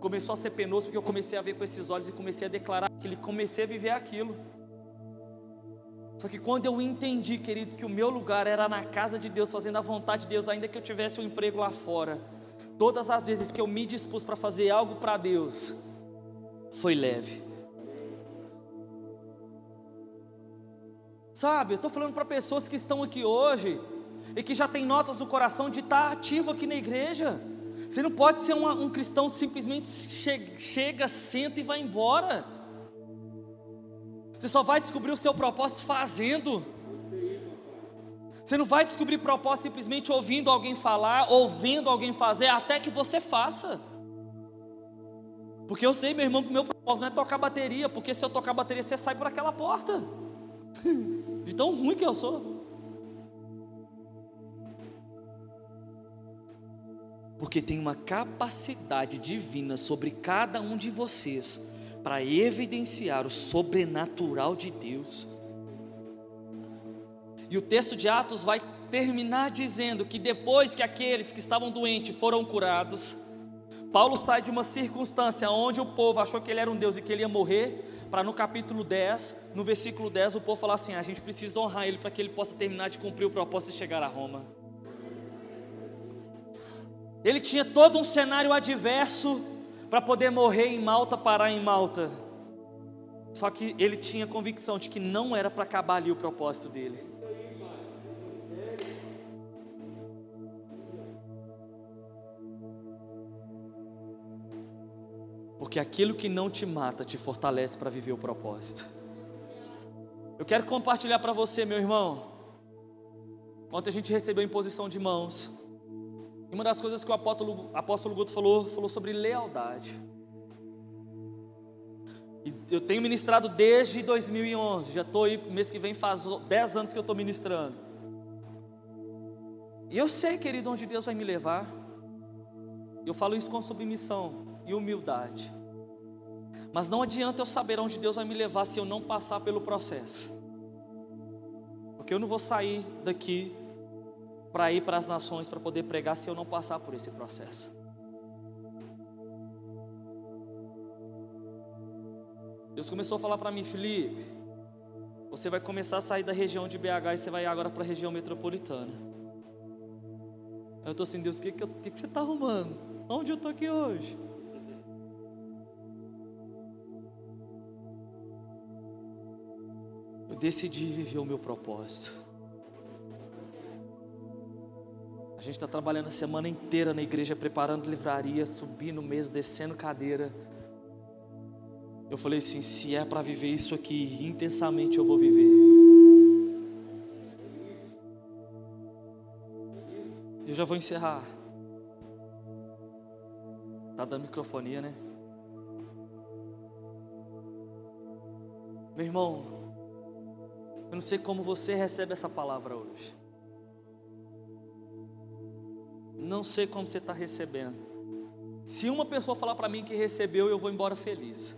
Speaker 1: Começou a ser penoso porque eu comecei a ver com esses olhos e comecei a declarar aquilo comecei a viver aquilo. Só que quando eu entendi, querido, que o meu lugar era na casa de Deus, fazendo a vontade de Deus, ainda que eu tivesse um emprego lá fora, todas as vezes que eu me dispus para fazer algo para Deus, foi leve. Sabe, eu estou falando para pessoas que estão aqui hoje, e que já tem notas no coração de estar ativo aqui na igreja. Você não pode ser uma, um cristão simplesmente chega, chega, senta e vai embora. Você só vai descobrir o seu propósito fazendo. Você não vai descobrir propósito simplesmente ouvindo alguém falar, ouvindo alguém fazer, até que você faça. Porque eu sei, meu irmão, que o meu propósito não é tocar bateria, porque se eu tocar bateria, você sai por aquela porta. De tão ruim que eu sou. porque tem uma capacidade divina sobre cada um de vocês para evidenciar o sobrenatural de Deus. E o texto de Atos vai terminar dizendo que depois que aqueles que estavam doentes foram curados, Paulo sai de uma circunstância onde o povo achou que ele era um Deus e que ele ia morrer, para no capítulo 10, no versículo 10, o povo falar assim: a gente precisa honrar ele para que ele possa terminar de cumprir o propósito e chegar a Roma. Ele tinha todo um cenário adverso para poder morrer em Malta, parar em Malta. Só que ele tinha convicção de que não era para acabar ali o propósito dele. Porque aquilo que não te mata te fortalece para viver o propósito. Eu quero compartilhar para você, meu irmão. Ontem a gente recebeu imposição de mãos. E uma das coisas que o apóstolo, apóstolo Guto falou, falou sobre lealdade. E eu tenho ministrado desde 2011, já estou aí, mês que vem faz 10 anos que eu estou ministrando. E eu sei, querido, onde Deus vai me levar. Eu falo isso com submissão e humildade. Mas não adianta eu saber onde Deus vai me levar se eu não passar pelo processo. Porque eu não vou sair daqui para ir para as nações para poder pregar se eu não passar por esse processo. Deus começou a falar para mim, Felipe, você vai começar a sair da região de BH e você vai agora para a região metropolitana. Eu estou assim, Deus, o que, que, que, que você está arrumando? Onde eu estou aqui hoje? Eu decidi viver o meu propósito. A gente está trabalhando a semana inteira na igreja, preparando livraria, subindo mesa, descendo cadeira eu falei assim: se é para viver isso aqui intensamente, eu vou viver. Eu já vou encerrar. Tá dando microfonia, né? Meu irmão, eu não sei como você recebe essa palavra hoje. Não sei como você está recebendo. Se uma pessoa falar para mim que recebeu, eu vou embora feliz.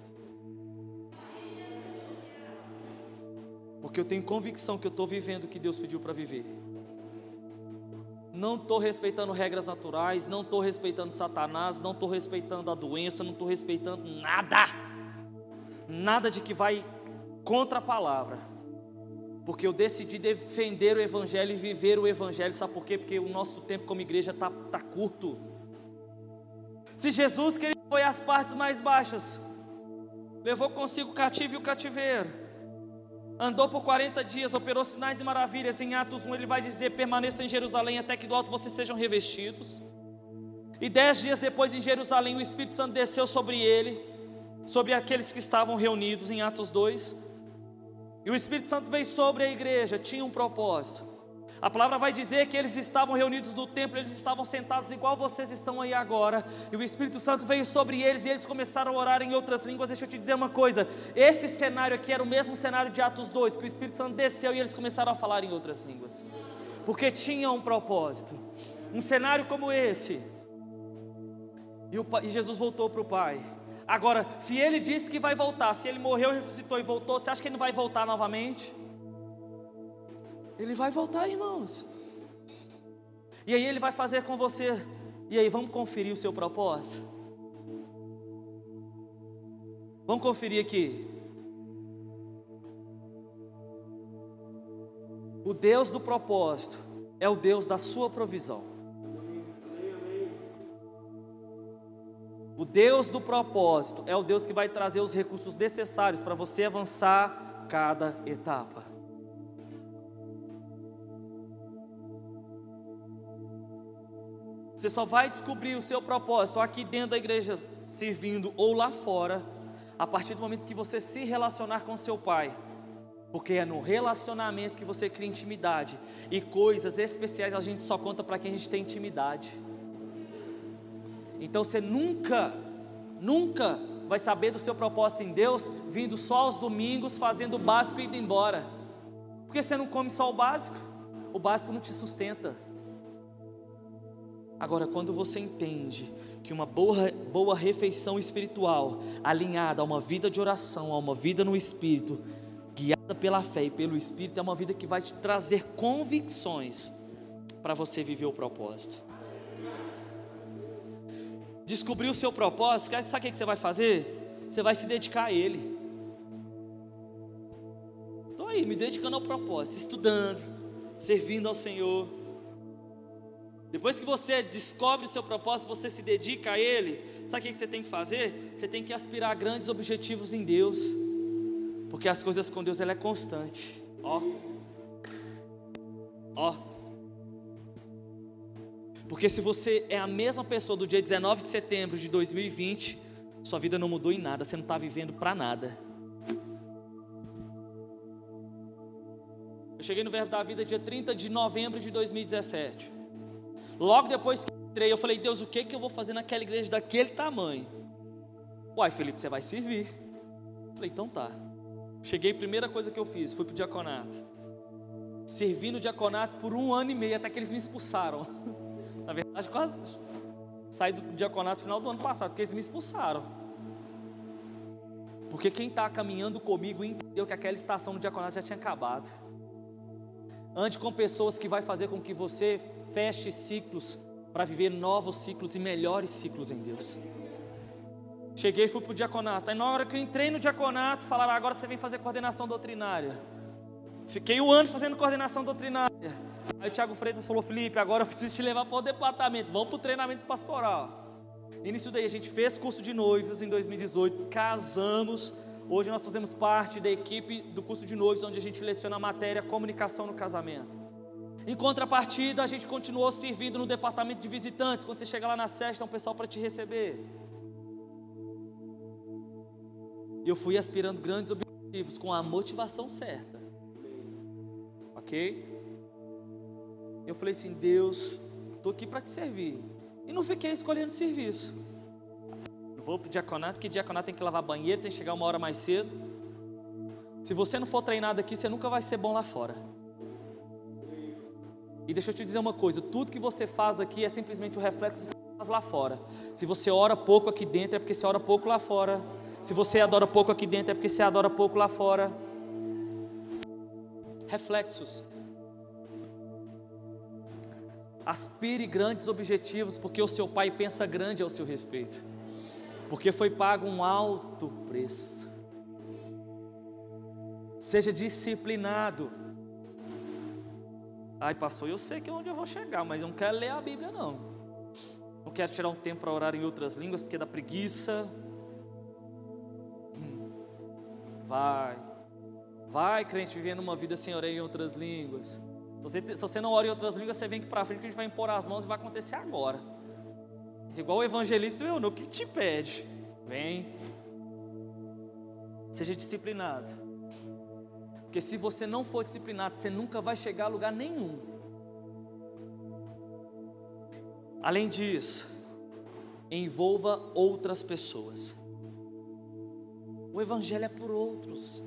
Speaker 1: Porque eu tenho convicção que eu estou vivendo o que Deus pediu para viver. Não estou respeitando regras naturais, não estou respeitando Satanás, não estou respeitando a doença, não estou respeitando nada. Nada de que vai contra a palavra. Porque eu decidi defender o Evangelho e viver o Evangelho. Sabe por quê? Porque o nosso tempo como igreja está tá curto. Se Jesus, que ele foi às partes mais baixas, levou consigo o cativo e o cativeiro andou por 40 dias, operou sinais e maravilhas. Em Atos 1 ele vai dizer: permaneçam em Jerusalém até que do alto vocês sejam revestidos. E dez dias depois em Jerusalém o Espírito Santo desceu sobre ele, sobre aqueles que estavam reunidos em Atos 2. E o Espírito Santo veio sobre a igreja, tinha um propósito. A palavra vai dizer que eles estavam reunidos no templo, eles estavam sentados igual vocês estão aí agora, e o Espírito Santo veio sobre eles e eles começaram a orar em outras línguas. Deixa eu te dizer uma coisa: esse cenário aqui era o mesmo cenário de Atos 2, que o Espírito Santo desceu e eles começaram a falar em outras línguas, porque tinha um propósito. Um cenário como esse, e, e Jesus voltou para o Pai. Agora, se ele disse que vai voltar, se ele morreu, ressuscitou e voltou, você acha que ele não vai voltar novamente? Ele vai voltar, irmãos. E aí ele vai fazer com você. E aí, vamos conferir o seu propósito? Vamos conferir aqui. O Deus do propósito é o Deus da sua provisão. O Deus do propósito é o Deus que vai trazer os recursos necessários para você avançar cada etapa. Você só vai descobrir o seu propósito aqui dentro da igreja, servindo ou lá fora, a partir do momento que você se relacionar com seu pai. Porque é no relacionamento que você cria intimidade. E coisas especiais a gente só conta para quem a gente tem intimidade. Então você nunca, nunca vai saber do seu propósito em Deus vindo só aos domingos, fazendo o básico e indo embora. Porque você não come só o básico, o básico não te sustenta. Agora, quando você entende que uma boa, boa refeição espiritual, alinhada a uma vida de oração, a uma vida no Espírito, guiada pela fé e pelo Espírito, é uma vida que vai te trazer convicções para você viver o propósito. Descobrir o seu propósito, sabe o que você vai fazer? Você vai se dedicar a Ele. Estou aí, me dedicando ao propósito, estudando, servindo ao Senhor depois que você descobre o seu propósito, você se dedica a ele, sabe o que você tem que fazer? Você tem que aspirar a grandes objetivos em Deus, porque as coisas com Deus ela é constante. Ó, ó. Porque se você é a mesma pessoa do dia 19 de setembro de 2020, sua vida não mudou em nada, você não está vivendo para nada. Deixa cheguei no Verbo da Vida dia 30 de novembro de 2017. Logo depois que entrei, eu falei, Deus, o que, que eu vou fazer naquela igreja daquele tamanho? Uai, Felipe, você vai servir. Eu falei, então tá. Cheguei, primeira coisa que eu fiz, fui pro diaconato. Servi no diaconato por um ano e meio, até que eles me expulsaram. Na verdade, quase saí do diaconato no final do ano passado, porque eles me expulsaram. Porque quem está caminhando comigo entendeu que aquela estação no diaconato já tinha acabado. Ande com pessoas que vai fazer com que você feche ciclos para viver novos ciclos e melhores ciclos em Deus. Cheguei e fui para o diaconato. Aí na hora que eu entrei no diaconato, falaram: agora você vem fazer coordenação doutrinária. Fiquei um ano fazendo coordenação doutrinária. Aí o Tiago Freitas falou: Felipe, agora eu preciso te levar para o departamento. Vamos para o treinamento pastoral. Nisso daí a gente fez curso de noivos em 2018, casamos. Hoje nós fazemos parte da equipe do curso de noivos, onde a gente leciona a matéria comunicação no casamento. Em contrapartida, a gente continuou servindo no departamento de visitantes. Quando você chega lá na sede, tem um pessoal para te receber. E eu fui aspirando grandes objetivos com a motivação certa. Ok? Eu falei assim: Deus, estou aqui para te servir. E não fiquei escolhendo serviço. Não vou para o diaconato, porque diaconato tem que lavar banheiro, tem que chegar uma hora mais cedo. Se você não for treinado aqui, você nunca vai ser bom lá fora. E deixa eu te dizer uma coisa: tudo que você faz aqui é simplesmente o reflexo do que você faz lá fora. Se você ora pouco aqui dentro, é porque você ora pouco lá fora. Se você adora pouco aqui dentro, é porque você adora pouco lá fora. Reflexos. Aspire grandes objetivos, porque o seu pai pensa grande ao seu respeito. Porque foi pago um alto preço. Seja disciplinado. Ai, pastor, eu sei que é onde eu vou chegar, mas eu não quero ler a Bíblia, não. Não quero tirar um tempo para orar em outras línguas, porque dá preguiça. Hum. Vai, vai, crente, vivendo uma vida sem orar em outras línguas. Você, se você não ora em outras línguas, você vem aqui para frente que a gente vai impor as mãos e vai acontecer agora. Igual o evangelista, meu, no que te pede? Vem. Seja disciplinado. Porque se você não for disciplinado, você nunca vai chegar a lugar nenhum. Além disso, envolva outras pessoas. O evangelho é por outros.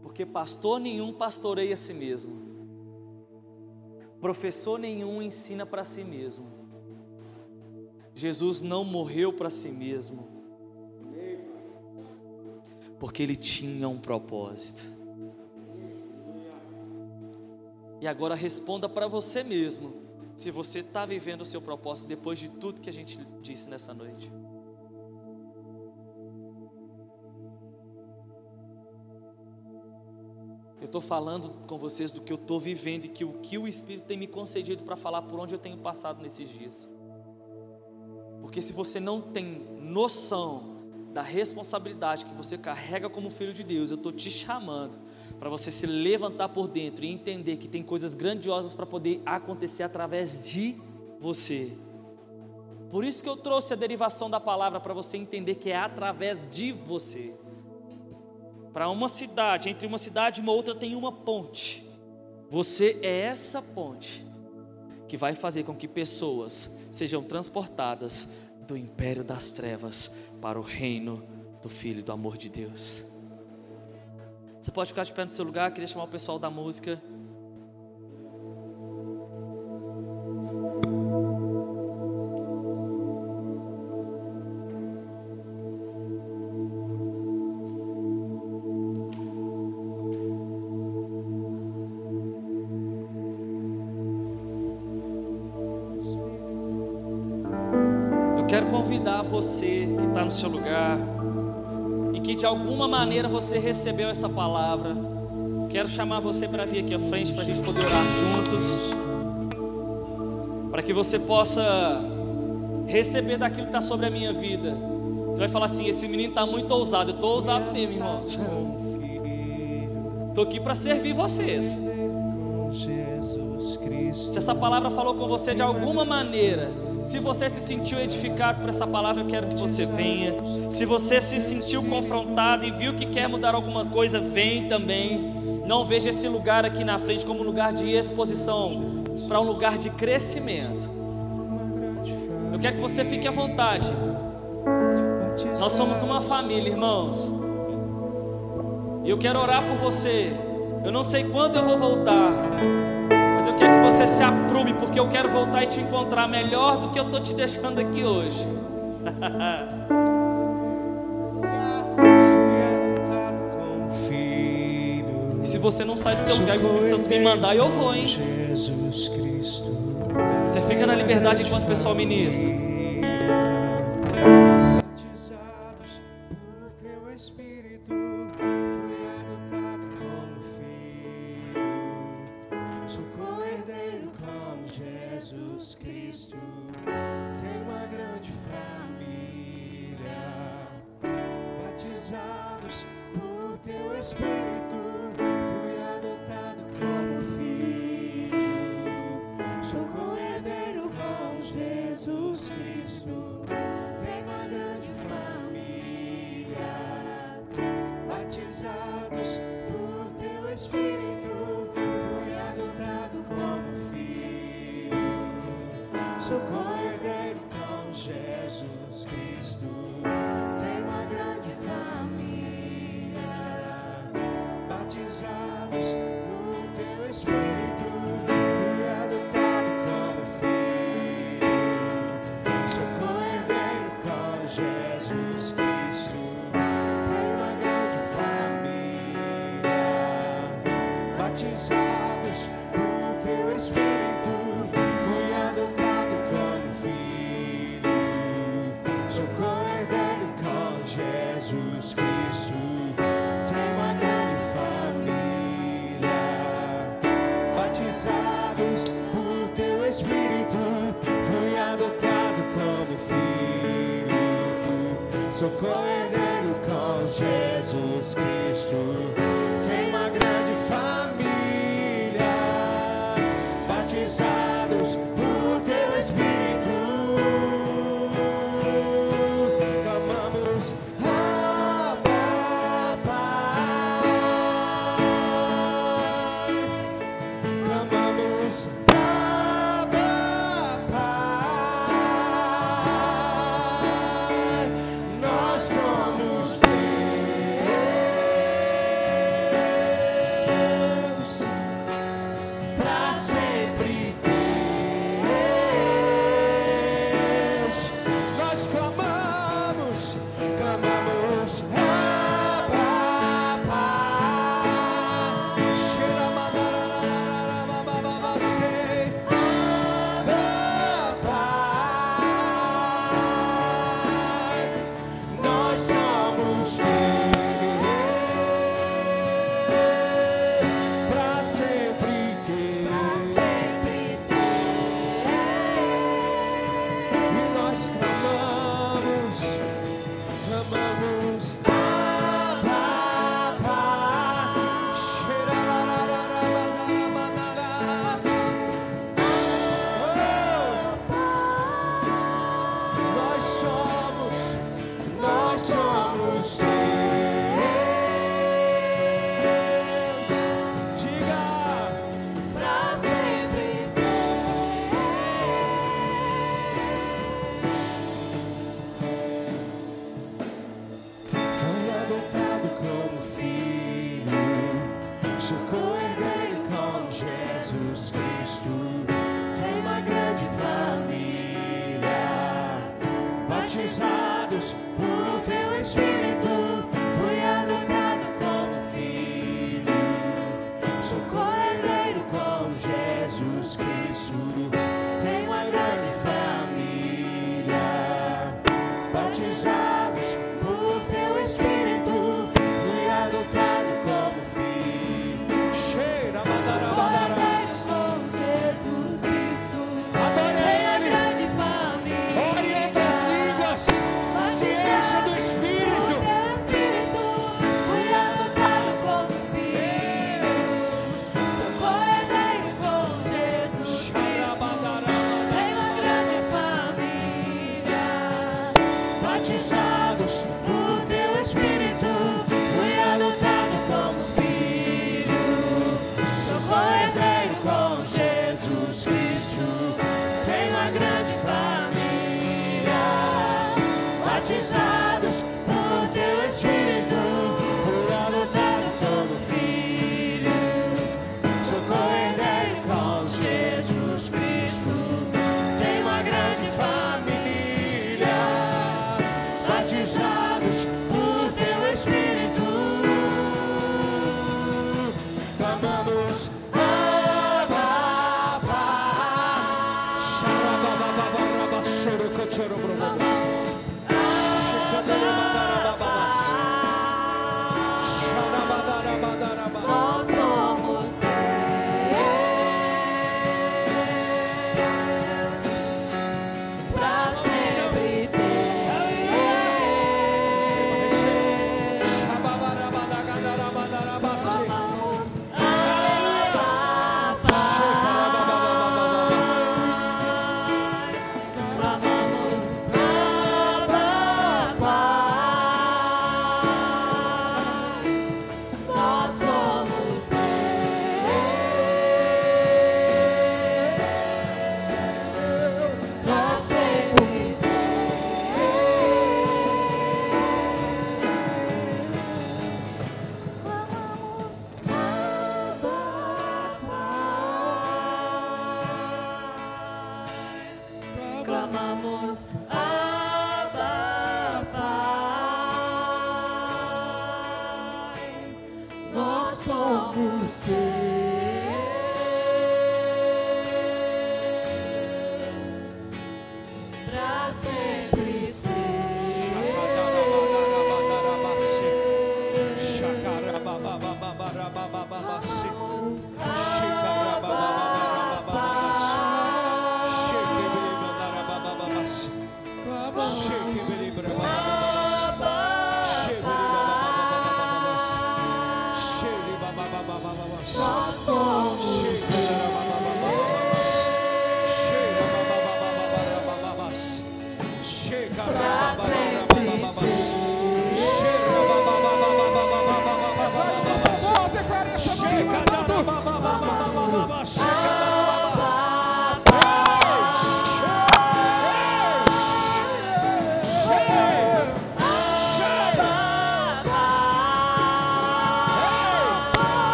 Speaker 1: Porque pastor nenhum pastoreia a si mesmo. Professor nenhum ensina para si mesmo. Jesus não morreu para si mesmo, porque ele tinha um propósito. E agora responda para você mesmo, se você está vivendo o seu propósito depois de tudo que a gente disse nessa noite. Eu estou falando com vocês do que eu estou vivendo e que o que o Espírito tem me concedido para falar por onde eu tenho passado nesses dias. Porque se você não tem noção da responsabilidade que você carrega como filho de Deus, eu estou te chamando para você se levantar por dentro e entender que tem coisas grandiosas para poder acontecer através de você. Por isso que eu trouxe a derivação da palavra para você entender que é através de você. Para uma cidade, entre uma cidade e uma outra tem uma ponte. Você é essa ponte que vai fazer com que pessoas sejam transportadas do império das trevas para o reino do Filho do amor de Deus. Você pode ficar de pé no seu lugar, queria chamar o pessoal da música. Convidar você que está no seu lugar e que de alguma maneira você recebeu essa palavra. Quero chamar você para vir aqui à frente para a gente poder orar juntos, para que você possa receber daquilo que está sobre a minha vida. Você vai falar assim: esse menino está muito ousado. Eu estou ousado mesmo, irmãos. Estou aqui para servir vocês. Se essa palavra falou com você de alguma maneira, se você se sentiu edificado por essa palavra, eu quero que você venha. Se você se sentiu confrontado e viu que quer mudar alguma coisa, vem também. Não veja esse lugar aqui na frente como um lugar de exposição, para um lugar de crescimento. Eu quero que você fique à vontade. Nós somos uma família, irmãos. E eu quero orar por você. Eu não sei quando eu vou voltar, mas eu quero que você se aprume, porque eu quero voltar e te encontrar melhor do que eu estou te deixando aqui hoje. e se você não sai do seu lugar o Espírito Santo me mandar, eu vou, hein?
Speaker 2: Jesus Cristo.
Speaker 1: Você fica na liberdade enquanto o pessoal ministra.
Speaker 2: Jesus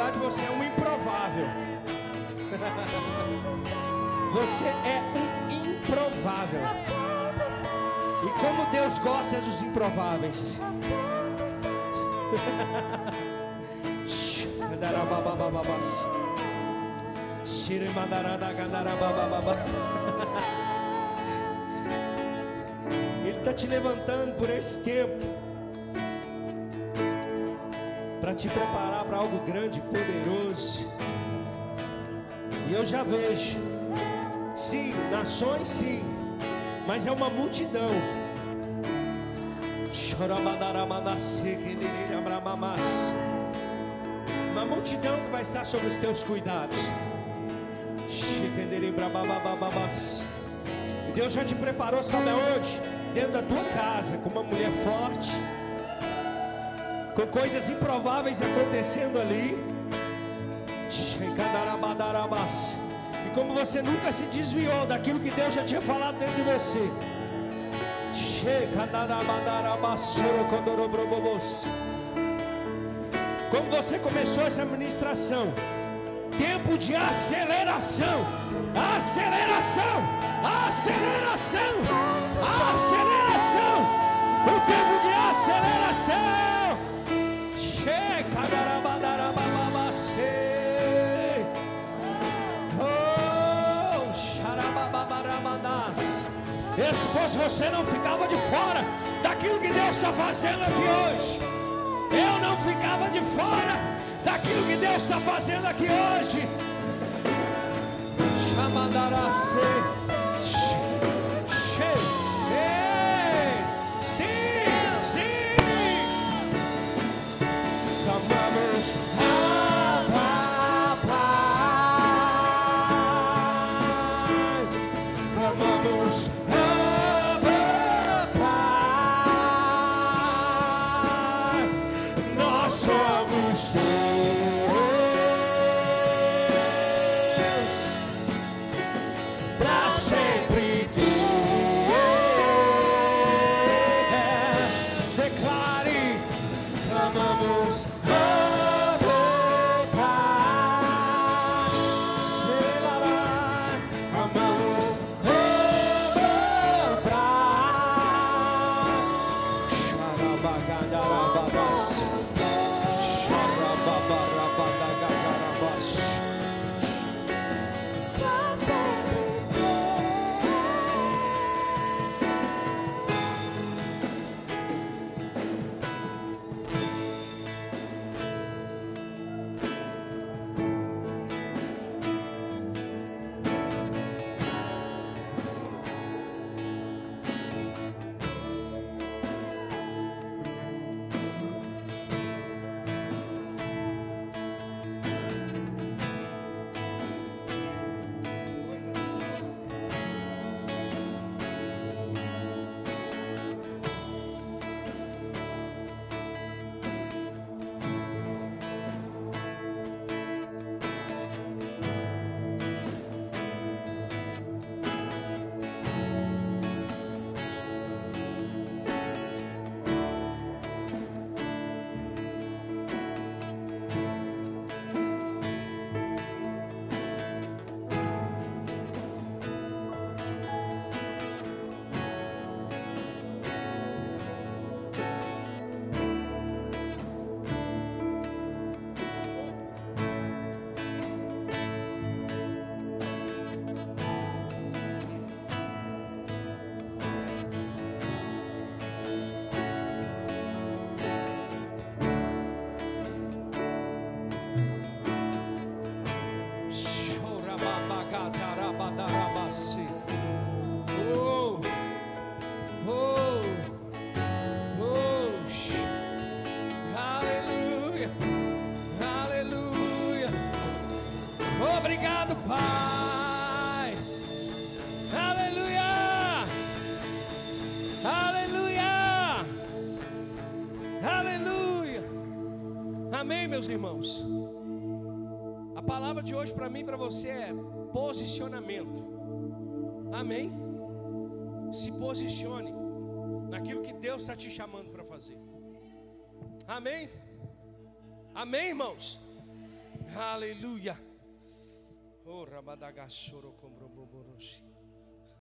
Speaker 2: Realidade você é um improvável. Você é um improvável. E como Deus gosta dos improváveis. Ele está te levantando por esse tempo para te preparar para algo grande poderoso. E eu já vejo, sim, nações, sim, mas é uma multidão. Uma multidão que vai estar sobre os teus cuidados. Deus já te preparou, sabe aonde? Dentro da tua casa, com uma mulher forte, com coisas improváveis acontecendo ali. E como você nunca se desviou daquilo que Deus já tinha falado dentro de você. Como você começou essa ministração, tempo de aceleração, aceleração, aceleração, aceleração, o tempo de aceleração. Esposo, você não ficava de fora daquilo que Deus está fazendo aqui hoje. Eu não ficava de fora daquilo que Deus está fazendo aqui hoje. Meus irmãos. A palavra de hoje para mim e para você é posicionamento. Amém? Se posicione naquilo que Deus está te chamando para fazer. Amém? Amém, irmãos? Aleluia. Oh,